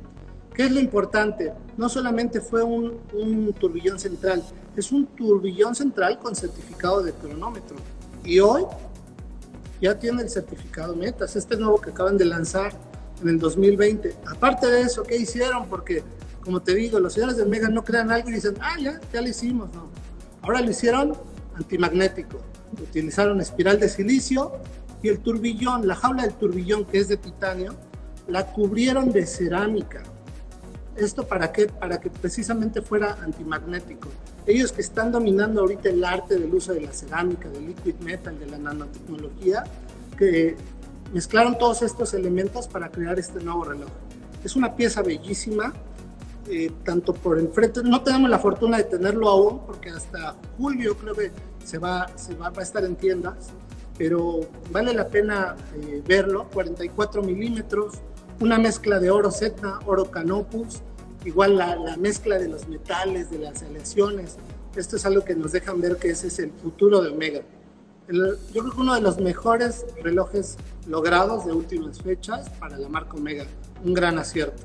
[SPEAKER 2] ¿Qué es lo importante? No solamente fue un, un, turbillón central, es un turbillón central con certificado de cronómetro. Y hoy ya tiene el certificado Metas, este nuevo que acaban de lanzar en el 2020. Aparte de eso, ¿qué hicieron? Porque, como te digo, los señores de Omega no crean algo y dicen, ah, ya, ya lo hicimos. No. Ahora lo hicieron antimagnético. Utilizaron espiral de silicio y el turbillón, la jaula del turbillón que es de titanio, la cubrieron de cerámica. ¿Esto para qué? Para que precisamente fuera antimagnético. Ellos que están dominando ahorita el arte del uso de la cerámica, del liquid metal, de la nanotecnología, que mezclaron todos estos elementos para crear este nuevo reloj. Es una pieza bellísima, eh, tanto por el frente, no tenemos la fortuna de tenerlo aún, porque hasta julio creo que se va, se va a estar en tiendas, pero vale la pena eh, verlo, 44 milímetros, una mezcla de oro Setna, oro Canopus, igual la, la, mezcla de los metales, de las aleaciones, esto es algo que nos dejan ver que ese es el futuro de Omega. El, yo creo que uno de los mejores relojes logrados de últimas fechas para la marca Omega, un gran acierto.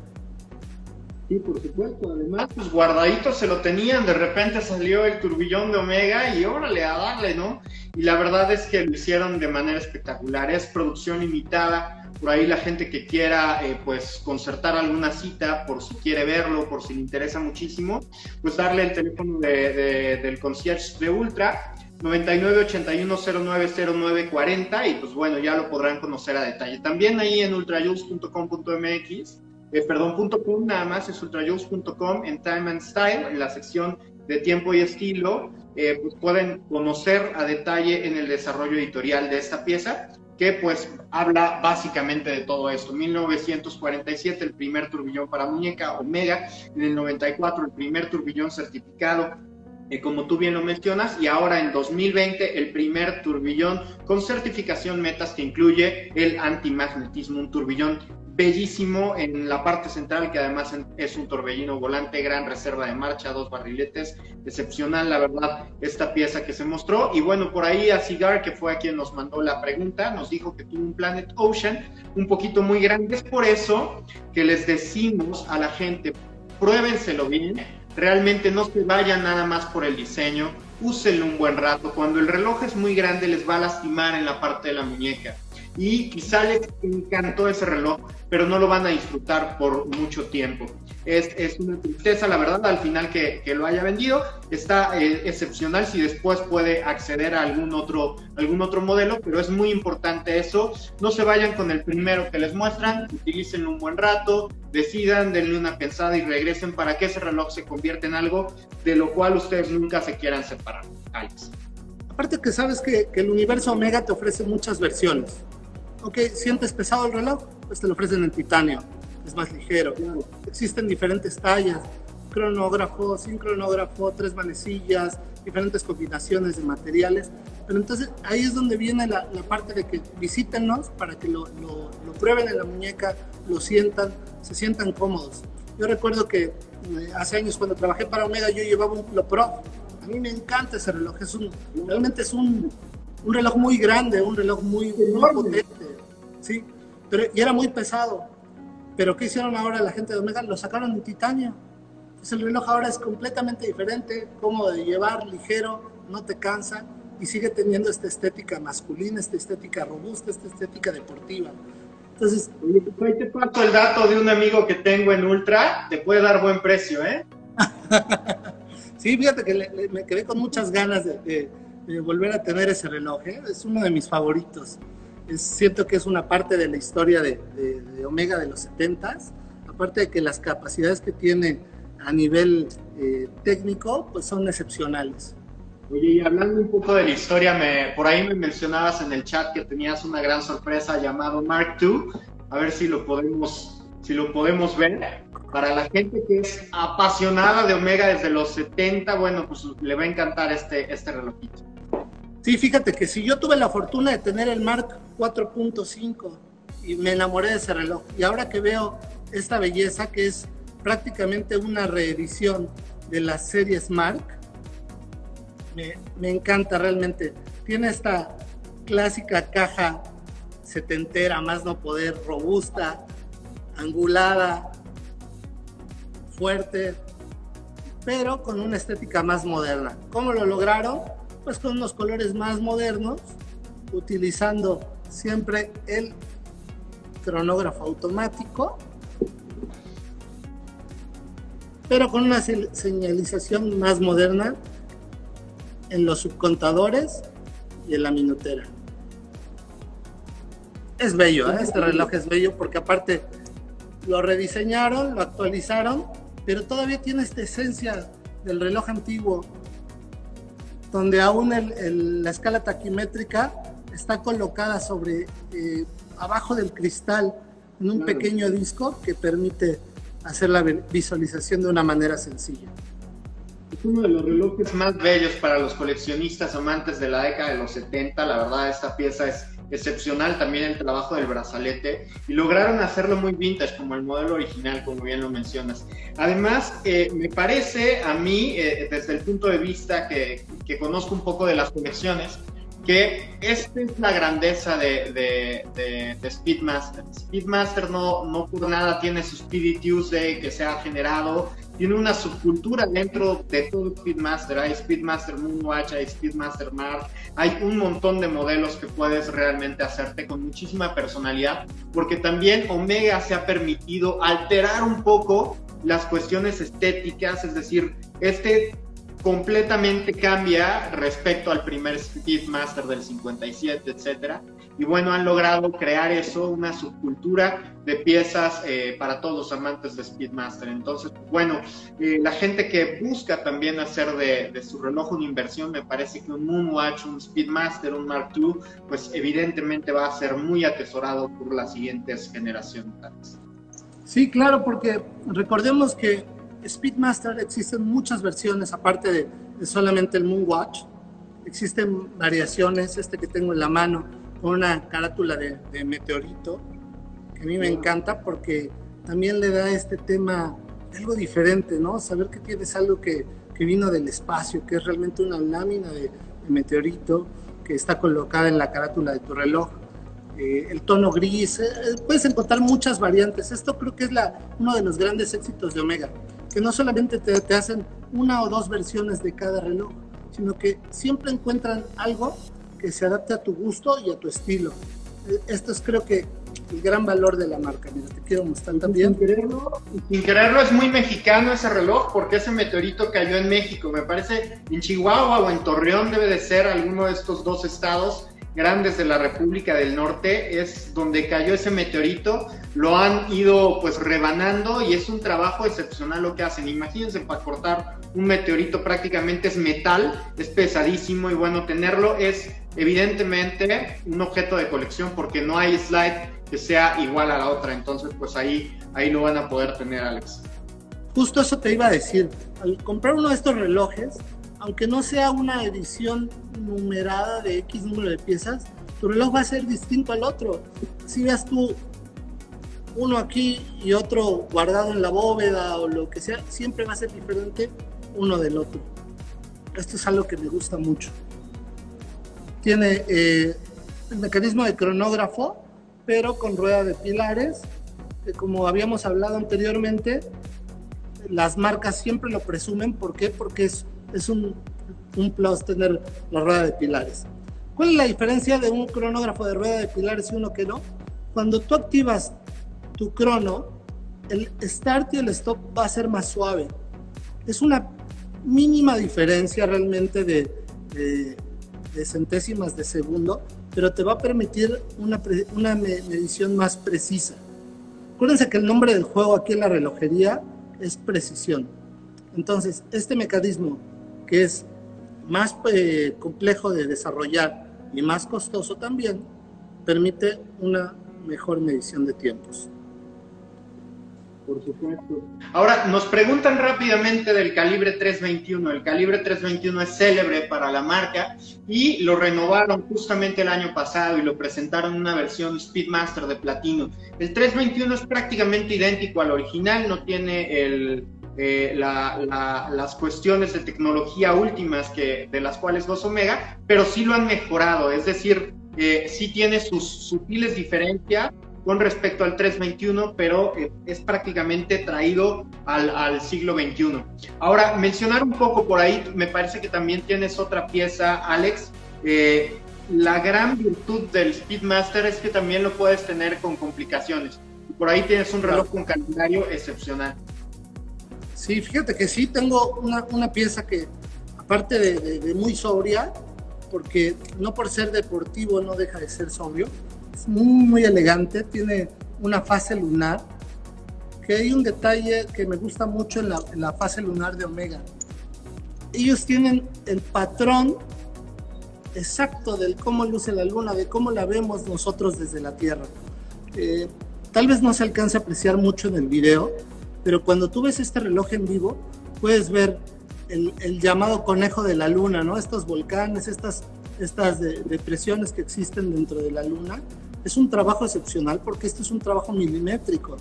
[SPEAKER 1] Sí, por supuesto. Además, pues guardaditos se lo tenían. De repente salió el turbillón de Omega y órale, a darle, ¿no? Y la verdad es que lo hicieron de manera espectacular. Es producción limitada. Por ahí la gente que quiera, eh, pues, concertar alguna cita, por si quiere verlo, por si le interesa muchísimo, pues darle el teléfono de, de, del concierge de Ultra. 9981090940 y pues bueno, ya lo podrán conocer a detalle. También ahí en ultrajuice.com.mx eh, perdón, .com nada más, es ultrajuice.com en Time and Style, en la sección de tiempo y estilo, eh, pues pueden conocer a detalle en el desarrollo editorial de esta pieza, que pues habla básicamente de todo esto. 1947, el primer turbillón para muñeca, Omega, en el 94, el primer turbillón certificado eh, como tú bien lo mencionas, y ahora en 2020 el primer turbillón con certificación metas que incluye el antimagnetismo, un turbillón bellísimo en la parte central, que además es un torbellino volante, gran reserva de marcha, dos barriletes, excepcional, la verdad, esta pieza que se mostró. Y bueno, por ahí a Cigar, que fue a quien nos mandó la pregunta, nos dijo que tuvo un Planet Ocean un poquito muy grande. Es por eso que les decimos a la gente, pruébenselo bien, realmente no se vayan nada más por el diseño, úsenlo un buen rato. Cuando el reloj es muy grande, les va a lastimar en la parte de la muñeca y quizá les encantó ese reloj, pero no lo van a disfrutar por mucho tiempo. Es, es una tristeza, la verdad, al final que, que lo haya vendido. Está eh, excepcional si después puede acceder a algún otro, algún otro modelo, pero es muy importante eso. No se vayan con el primero que les muestran, utilicen un buen rato, decidan, denle una pensada y regresen para que ese reloj se convierta en algo de lo cual ustedes nunca se quieran separar. Alex.
[SPEAKER 2] Aparte que sabes que, que el universo Omega te ofrece muchas versiones ok, sientes pesado el reloj, pues te lo ofrecen en titanio, es más ligero. Existen diferentes tallas, cronógrafo, sin cronógrafo, tres manecillas, diferentes combinaciones de materiales. Pero entonces ahí es donde viene la, la parte de que visítenos para que lo, lo, lo, prueben en la muñeca, lo sientan, se sientan cómodos. Yo recuerdo que eh, hace años cuando trabajé para Omega yo llevaba un Pro. A mí me encanta ese reloj, es un, realmente es un, un reloj muy grande, un reloj muy, muy potente ¿sí? Pero, y era muy pesado. Pero ¿qué hicieron ahora la gente de Omega? Lo sacaron en titanio. Entonces el reloj ahora es completamente diferente, cómodo de llevar, ligero, no te cansa y sigue teniendo esta estética masculina, esta estética robusta, esta estética deportiva. Entonces,
[SPEAKER 1] ahí te paso el dato de un amigo que tengo en Ultra, te puede dar buen precio, ¿eh?
[SPEAKER 2] sí, fíjate que le, le, me quedé con muchas ganas de, de, de, volver a tener ese reloj, ¿eh? es uno de mis favoritos es, siento que es una parte de la historia de, Omega de los 70s, aparte de que las capacidades que tiene a nivel eh, técnico pues son excepcionales.
[SPEAKER 1] Oye, y hablando un poco de la historia, me, por ahí me mencionabas en el chat que tenías una gran sorpresa llamado Mark II. a ver si lo podemos, si lo podemos ver. Para la gente que es apasionada de Omega desde los 70, bueno, pues le va a encantar este, este relojito.
[SPEAKER 2] Sí, fíjate que si yo tuve la fortuna de tener el Mark 4.5 y me enamoré de ese reloj, y ahora que veo esta belleza que es prácticamente una reedición de la serie Mark, me, me encanta realmente. Tiene esta clásica caja setentera, más no poder, robusta, angulada, fuerte, pero con una estética más moderna. ¿Cómo lo lograron? Pues con unos colores más modernos, utilizando siempre el cronógrafo automático, pero con una señalización más moderna en los subcontadores y en la minutera. Es bello, ¿eh? este reloj es bello porque aparte lo rediseñaron, lo actualizaron pero todavía tiene esta esencia del reloj antiguo, donde aún la escala taquimétrica está colocada sobre, eh, abajo del cristal, en un pequeño disco que permite hacer la visualización de una manera sencilla.
[SPEAKER 1] Es uno de los relojes más bellos para los coleccionistas amantes de la década de los 70. La verdad, esta pieza es excepcional también el trabajo del brazalete y lograron hacerlo muy vintage como el modelo original, como bien lo mencionas. Además, eh, me parece a mí, eh, desde el punto de vista que, que, conozco un poco de las colecciones, que esta es la grandeza de, de, de, Speedmaster. Speedmaster no, no por nada tiene su Speedy Tuesday que se ha generado tiene una subcultura dentro de todo Speedmaster. Hay Speedmaster Moonwatch, hay Speedmaster Mark, hay un montón de modelos que puedes realmente hacerte con muchísima personalidad, porque también Omega se ha permitido alterar un poco las cuestiones estéticas, es decir, este completamente cambia respecto al primer Speedmaster del 57, etcétera y bueno, han logrado crear eso, una subcultura de piezas eh, para todos los amantes de Speedmaster. Entonces, bueno, eh, la gente que busca también hacer de, su reloj una inversión, me parece que un Moonwatch, un Speedmaster, un Mark II, pues evidentemente va a ser muy atesorado por las siguientes generaciones.
[SPEAKER 2] Sí, claro, porque recordemos que Speedmaster existen muchas versiones, aparte de, solamente el Moonwatch. Existen variaciones, este que tengo en la mano, una carátula de, meteorito, que a mí me encanta porque también le da este tema algo diferente, ¿no? Saber que tienes algo que, que vino del espacio, que es realmente una lámina de, meteorito que está colocada en la carátula de tu reloj. Eh, el tono gris, eh, puedes encontrar muchas variantes. Esto creo que es la, uno de los grandes éxitos de Omega, que no solamente te, te hacen una o dos versiones de cada reloj, sino que siempre encuentran algo que se adapte a tu gusto y a tu estilo. Esto es creo que el gran valor de la marca. Mira, te quiero mostrar también.
[SPEAKER 1] Sin quererlo, sin quererlo es muy mexicano ese reloj porque ese meteorito cayó en México. Me parece en Chihuahua o en Torreón debe de ser alguno de estos dos estados grandes de la República del Norte, es donde cayó ese meteorito, lo han ido pues rebanando y es un trabajo excepcional lo que hacen. Imagínense para cortar un meteorito prácticamente es metal, es pesadísimo y bueno, tenerlo es evidentemente un objeto de colección porque no hay slide que sea igual a la otra, entonces pues ahí, ahí lo van a poder tener Alex.
[SPEAKER 2] Justo eso te iba a decir, al comprar uno de estos relojes, aunque no sea una edición numerada de X número de piezas, tu reloj va a ser distinto al otro. Si veas tú uno aquí y otro guardado en la bóveda o lo que sea, siempre va a ser diferente uno del otro. Esto es algo que me gusta mucho. Tiene eh, el mecanismo de cronógrafo, pero con rueda de pilares, que como habíamos hablado anteriormente, las marcas siempre lo presumen. ¿Por qué? Porque es es un, un plus tener la rueda de pilares. ¿Cuál es la diferencia de un cronógrafo de rueda de pilares y uno que no? Cuando tú activas tu crono, el start y el stop va a ser más suave. Es una mínima diferencia realmente de, de, centésimas de segundo, pero te va a permitir una, una medición más precisa. Acuérdense que el nombre del juego aquí en la relojería es precisión. Entonces, este mecanismo que es más eh, complejo de desarrollar y más costoso también, permite una mejor medición de tiempos.
[SPEAKER 1] Por supuesto. Ahora, nos preguntan rápidamente del calibre 321. El calibre 321 es célebre para la marca y lo renovaron justamente el año pasado y lo presentaron en una versión Speedmaster de platino. El 321 es prácticamente idéntico al original, no tiene el, eh, las cuestiones de tecnología últimas que, de las cuales goza Omega, pero sí lo han mejorado, es decir, eh, sí tiene sus sutiles diferencias con respecto al 321, pero eh, es prácticamente traído al, siglo XXI. Ahora, mencionar un poco por ahí, me parece que también tienes otra pieza, Alex. Eh, la gran virtud del Speedmaster es que también lo puedes tener con complicaciones. Por ahí tienes un reloj con calendario excepcional.
[SPEAKER 2] Sí, fíjate que sí, tengo una, pieza que, aparte de, de muy sobria, porque no por ser deportivo no deja de ser sobrio, muy, muy elegante, tiene una fase lunar, que hay un detalle que me gusta mucho en la, fase lunar de Omega. Ellos tienen el patrón exacto del cómo luce la luna, de cómo la vemos nosotros desde la Tierra. Eh, tal vez no se alcance a apreciar mucho en el video, pero cuando tú ves este reloj en vivo, puedes ver el, el llamado conejo de la luna, ¿no? Estos volcanes, estas, estas depresiones que existen dentro de la luna, es un trabajo excepcional porque este es un trabajo milimétrico.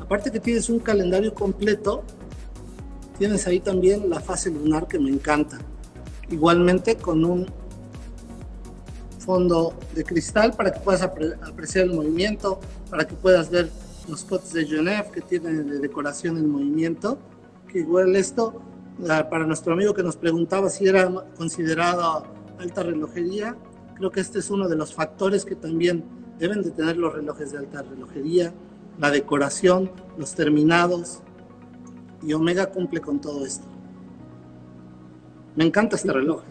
[SPEAKER 2] Aparte que tienes un calendario completo, tienes ahí también la fase lunar que me encanta. Igualmente con un fondo de cristal para que puedas apreciar el movimiento, para que puedas ver los potes de Genève que tienen de decoración el movimiento, que igual esto, ah, para nuestro amigo que nos preguntaba si era considerado alta relojería, creo que este es uno de los factores que también deben de tener los relojes de alta relojería, la decoración, los terminados, y Omega cumple con todo esto. Me encanta este reloj.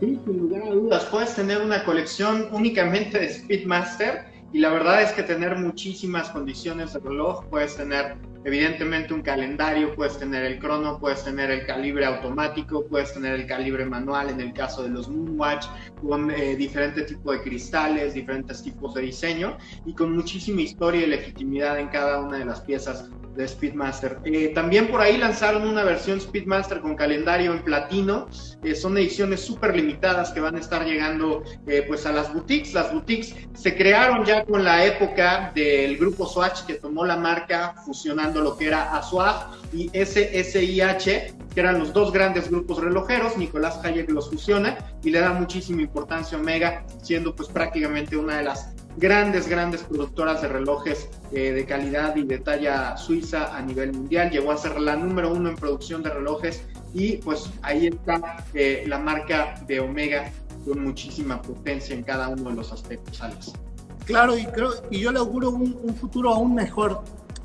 [SPEAKER 1] Sí, sin lugar a dudas. Puedes tener una colección únicamente de Speedmaster y la verdad es que tener muchísimas condiciones de reloj, puedes tener evidentemente un calendario, puedes tener el crono, puedes tener el calibre automático, puedes tener el calibre manual en el caso de los Moonwatch, con eh, diferentes tipos de cristales, diferentes tipos de diseño y con muchísima historia y legitimidad en cada una de las piezas de Speedmaster. Eh, también por ahí lanzaron una versión Speedmaster con calendario en platino. Eh, son ediciones súper limitadas que van a estar llegando pues a las boutiques. Las boutiques se crearon ya con la época del grupo Swatch que tomó la marca fusionando lo que era ASUAG y SSIH, que eran los dos grandes grupos relojeros. Nicolás Hayek los fusiona y le da muchísima importancia a Omega, siendo pues prácticamente una de las grandes, grandes productoras de relojes eh, de calidad y de talla suiza a nivel mundial. Llegó a ser la número uno en producción de relojes y pues ahí está eh, la marca de Omega con muchísima potencia en cada uno de los aspectos, Alex.
[SPEAKER 2] Claro, y, creo, y yo le auguro un, futuro aún mejor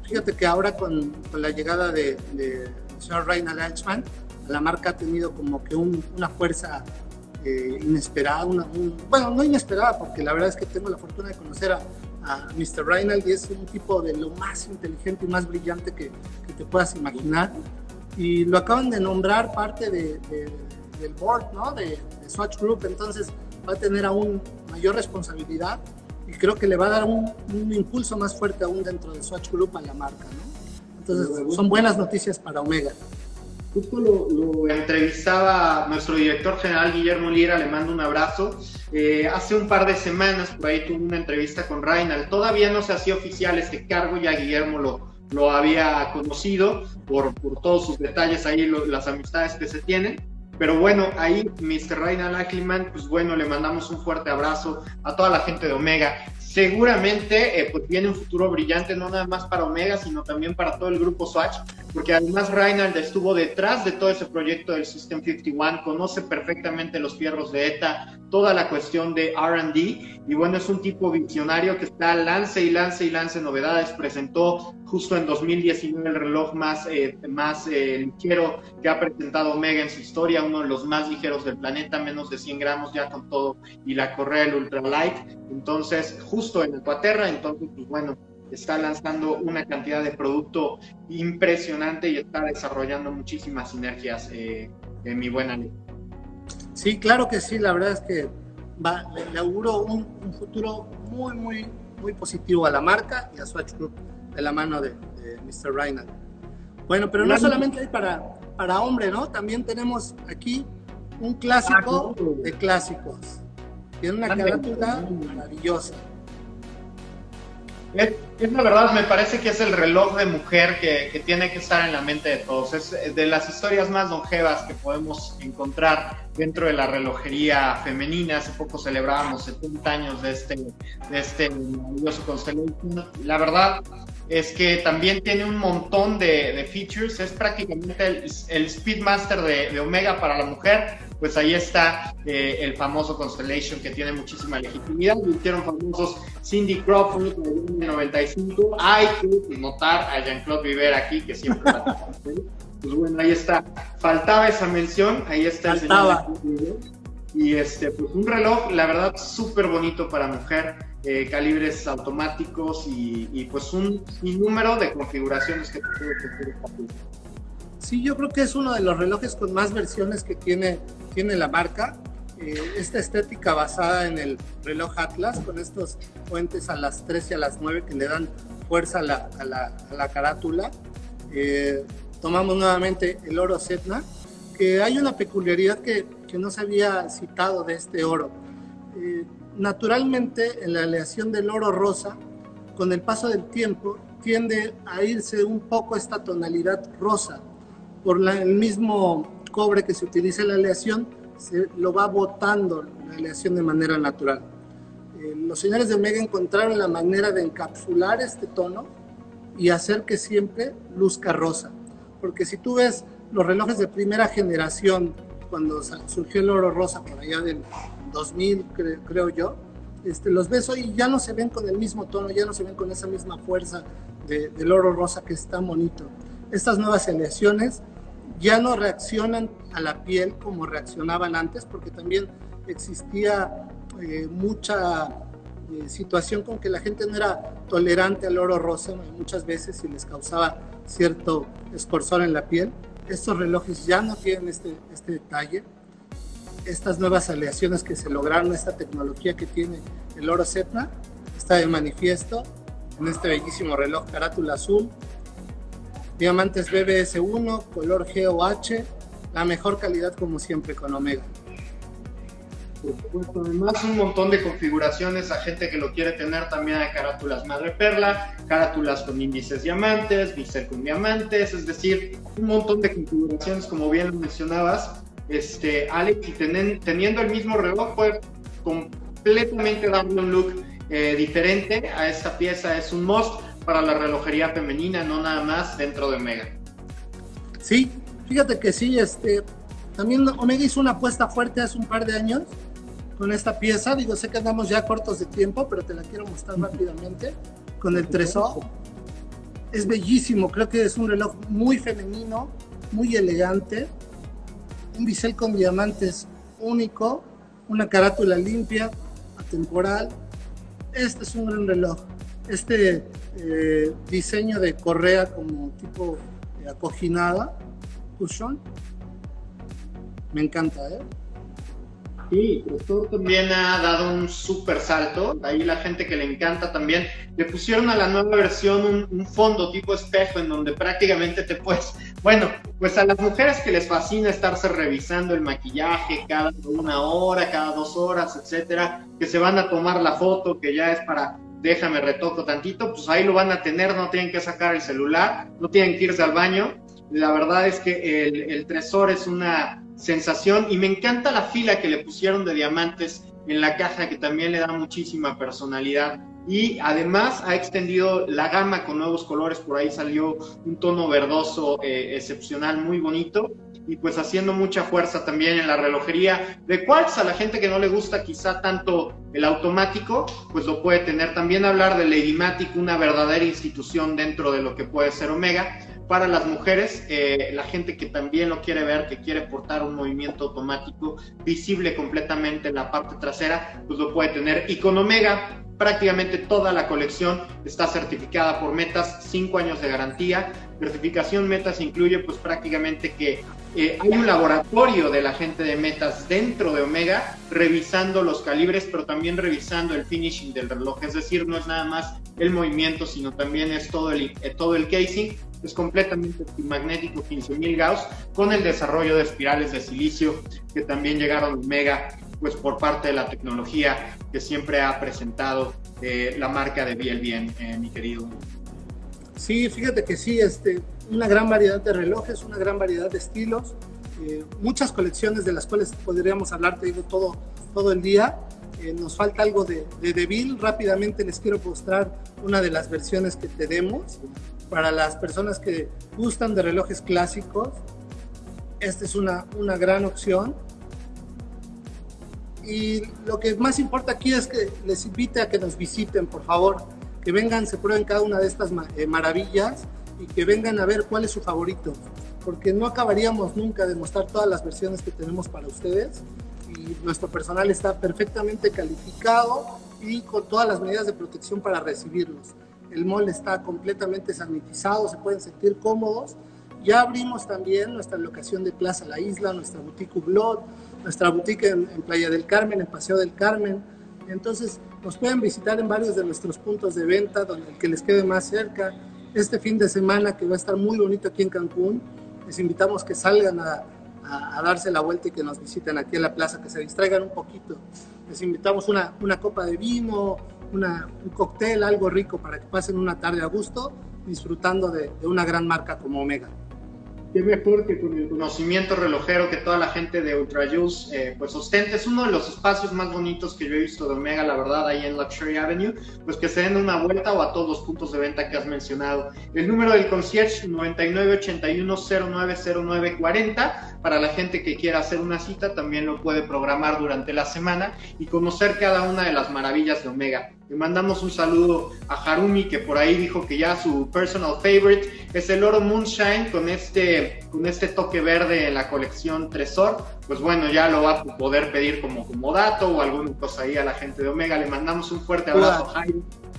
[SPEAKER 2] Fíjate que ahora con, la llegada de, señor Reinhard Altman, la marca ha tenido como que una fuerza eh, inesperada, una, bueno, no inesperada, porque la verdad es que tengo la fortuna de conocer a, Mr. Reinhardt y es un tipo de lo más inteligente y más brillante que, te puedas imaginar. Y lo acaban de nombrar parte de, del board, ¿no? De, de Swatch Group, entonces va a tener aún mayor responsabilidad y creo que le va a dar un, impulso más fuerte aún dentro de Swatch Group a la marca, ¿no? Entonces, son buenas noticias para Omega.
[SPEAKER 1] Justo lo, entrevistaba nuestro director general Guillermo Lira, le mando un abrazo. Eh, hace un par de semanas por ahí tuve una entrevista con Reinald. Todavía no se hacía oficial este cargo, ya Guillermo lo, lo había conocido por, por todos sus detalles ahí, las amistades que se tienen pero bueno, ahí Mr. Reinald Ackleyman, pues bueno, le mandamos un fuerte abrazo a toda la gente de Omega seguramente eh, pues viene un futuro brillante no nada más para Omega, sino también para todo el grupo Swatch, porque además Reinald estuvo detrás de todo ese proyecto del System 51, conoce perfectamente los fierros de ETA, toda la cuestión de RD, y bueno, es un tipo visionario que está lance y lance y lance novedades, presentó justo en 2019 el reloj más, eh, más eh, ligero que ha presentado Omega en su historia, uno de los más ligeros del planeta, menos de 100 gramos ya con todo, y la correa el ultralight, entonces justo en Ecuaterra, entonces, pues bueno, está lanzando una cantidad de producto impresionante y está desarrollando muchísimas sinergias, eh, en mi buena ley.
[SPEAKER 2] Sí, claro que sí, la verdad es que le, auguro un, futuro muy, muy, muy positivo a la marca y a Swatch Group de la mano de, Mr. Reinhardt. Bueno, pero no solamente hay para, para hombre, ¿no? También tenemos aquí un clásico ah, de clásicos. Tiene una carátula maravillosa.
[SPEAKER 1] Es, la verdad, me parece que es el reloj de mujer que, que, tiene que estar en la mente de todos. Es de las historias más longevas que podemos encontrar dentro de la relojería femenina. Hace poco celebrábamos 70 años de este, de este maravilloso Constellation. La verdad, es que también tiene un montón de, features, es prácticamente el, Speedmaster de, Omega para la mujer, pues ahí está eh, el famoso Constellation que tiene muchísima legitimidad, hicieron famosos Cindy Crawford en 95, hay que notar a Jean-Claude Viver aquí, que siempre pues bueno, ahí está, faltaba esa mención, ahí está el señor y este, pues un reloj, la verdad, súper bonito para mujer, eh, calibres automáticos y, pues un número de configuraciones que te puede
[SPEAKER 2] Sí, yo creo que es uno de los relojes con más versiones que tiene, tiene la marca. Eh, esta estética basada en el reloj Atlas, con estos puentes a las 3 y a las 9 que le dan fuerza a la, a la, a la carátula. Eh, tomamos nuevamente el oro Setna, que hay una peculiaridad que, que no se había citado de este oro naturalmente en la aleación del oro rosa, con el paso del tiempo, tiende a irse un poco esta tonalidad rosa. Por el mismo cobre que se utiliza en la aleación, se lo va botando la aleación de manera natural. Eh, los señores de Omega encontraron la manera de encapsular este tono y hacer que siempre luzca rosa. Porque si tú ves los relojes de primera generación, cuando surgió el oro rosa por allá del 2000, creo yo, este, los ves hoy ya no se ven con el mismo tono, ya no se ven con esa misma fuerza del oro rosa que está bonito. Estas nuevas aleaciones ya no reaccionan a la piel como reaccionaban antes, porque también existía eh, mucha eh, situación con que la gente no era tolerante al oro rosa muchas veces y les causaba cierto escorzor en la piel. Estos relojes ya no tienen este, este detalle estas nuevas aleaciones que se lograron, esta tecnología que tiene el oro Zetna, está de manifiesto en este bellísimo reloj carátula azul. Diamantes BBS1, color GOH, la mejor calidad como siempre con Omega.
[SPEAKER 1] Además un montón de configuraciones a gente que lo quiere tener también hay carátulas madre perla, carátulas con índices diamantes, bisel con diamantes, es decir, un montón de configuraciones como bien mencionabas este, Alex, y teniendo el mismo reloj, puede completamente darle un look eh, diferente a esta pieza. Es un must para la relojería femenina, no nada más dentro de Omega.
[SPEAKER 2] Sí, fíjate que sí, este, también Omega hizo una apuesta fuerte hace un par de años con esta pieza. Digo, sé que andamos ya cortos de tiempo, pero te la quiero mostrar rápidamente con el Tresor. Es bellísimo, creo que es un reloj muy femenino, muy elegante un bisel con diamantes único, una carátula limpia, atemporal. Este es un gran reloj. Este eh, diseño de correa como tipo acoginada, cushion, me encanta, ¿eh?
[SPEAKER 1] Sí, Profesor también ha dado un súper salto. Ahí la gente que le encanta también. Le pusieron a la nueva versión un, fondo tipo espejo en donde prácticamente te puedes. Bueno, pues a las mujeres que les fascina estarse revisando el maquillaje cada una hora, cada dos horas, etcétera, que se van a tomar la foto, que ya es para déjame retoco tantito, pues ahí lo van a tener, no tienen que sacar el celular, no tienen que irse al baño. La verdad es que el, el Tresor es una sensación y me encanta la fila que le pusieron de diamantes en la caja que también le da muchísima personalidad y además ha extendido la gama con nuevos colores, por ahí salió un tono verdoso eh, excepcional, muy bonito y pues haciendo mucha fuerza también en la relojería de Quartz, a la gente que no le gusta quizá tanto el automático, pues lo puede tener. También hablar de Ladymatic, una verdadera institución dentro de lo que puede ser Omega, para las mujeres, eh, la gente que también lo quiere ver, que quiere portar un movimiento automático visible completamente en la parte trasera, pues lo puede tener. Y con Omega, prácticamente toda la colección está certificada por Metas, 5 años de garantía. Certificación Metas incluye pues prácticamente que eh, hay un laboratorio de la gente de metas dentro de Omega revisando los calibres, pero también revisando el finishing del reloj. Es decir, no es nada más el movimiento, sino también es todo el, eh, todo el casing. Es completamente magnético 15.000 Gauss con el desarrollo de espirales de silicio que también llegaron a Omega pues por parte de la tecnología que siempre ha presentado eh, la marca de BLBN, mi querido.
[SPEAKER 2] Sí, fíjate que sí, este, una gran variedad de relojes, una gran variedad de estilos, eh, muchas colecciones de las cuales podríamos hablar, te digo, todo, todo el día. Eh, nos falta algo de, de Deville. Rápidamente les quiero mostrar una de las versiones que tenemos. Para las personas que gustan de relojes clásicos, esta es una, una gran opción. Y lo que más importa aquí es que les invite a que nos visiten, por favor, que vengan, se prueben cada una de estas eh, maravillas y que vengan a ver cuál es su favorito, porque no acabaríamos nunca de mostrar todas las versiones que tenemos para ustedes y nuestro personal está perfectamente calificado y con todas las medidas de protección para recibirlos. El mall está completamente sanitizado, se pueden sentir cómodos. Ya abrimos también nuestra locación de Plaza La Isla, nuestra boutique Blood, nuestra boutique en, Playa del Carmen, en Paseo del Carmen. Entonces, nos pueden visitar en varios de nuestros puntos de venta, donde el que les quede más cerca este fin de semana que va a estar muy bonito aquí en Cancún. Les invitamos que salgan a, darse la vuelta y que nos visiten aquí en la plaza, que se distraigan un poquito. Les invitamos una, una copa de vino, una, un cóctel, algo rico para que pasen una tarde a gusto disfrutando de una gran marca como Omega
[SPEAKER 1] qué mejor que con el conocimiento relojero que toda la gente de Ultra eh, pues ostenta. Es uno de los espacios más bonitos que yo he visto de Omega, la verdad, ahí en Luxury Avenue, pues que se den una vuelta o a todos los puntos de venta que has mencionado. El número del concierge 9981090940 para la gente que quiera hacer una cita, también lo puede programar durante la semana y conocer cada una de las maravillas de Omega. Le mandamos un saludo a Harumi, que por ahí dijo que ya su personal favorite es el oro Moonshine con este, con este toque verde en la colección Tresor. Pues bueno, ya lo va a poder pedir como, como dato o alguna cosa ahí a la gente de Omega. Le mandamos un fuerte abrazo a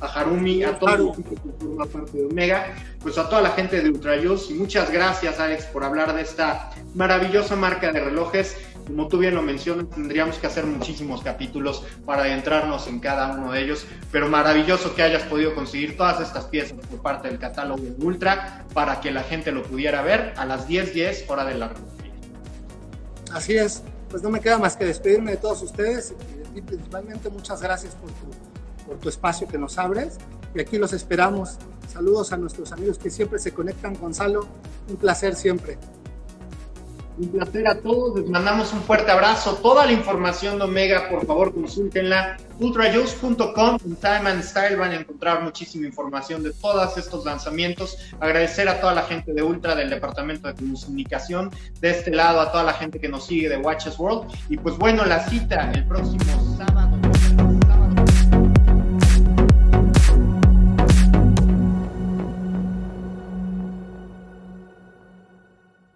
[SPEAKER 1] a Harumi, a todo el equipo que forma parte de Omega, pues a toda la gente de Ultra y muchas gracias Alex por hablar de esta maravillosa marca de relojes. Como tú bien lo mencionas, tendríamos que hacer muchísimos capítulos para adentrarnos en cada uno de ellos, pero maravilloso que hayas podido conseguir todas estas piezas por parte del catálogo Ultra para que la gente lo pudiera ver a las 10:10 hora de la reunión.
[SPEAKER 2] Así es, pues no me queda más que despedirme de todos ustedes y principalmente muchas gracias por tu, por tu espacio que nos abres y aquí los esperamos. Saludos a nuestros amigos que siempre se conectan, Gonzalo, un placer siempre.
[SPEAKER 1] Un placer a todos, les mandamos un fuerte abrazo. Toda la información de Omega, por favor, consúltenla. Ultrajuice.com, en Time and Style van a encontrar muchísima información de todos estos lanzamientos. Agradecer a toda la gente de Ultra, del Departamento de Comunicación, de este lado, a toda la gente que nos sigue de Watches World. Y pues bueno, la cita el próximo sábado.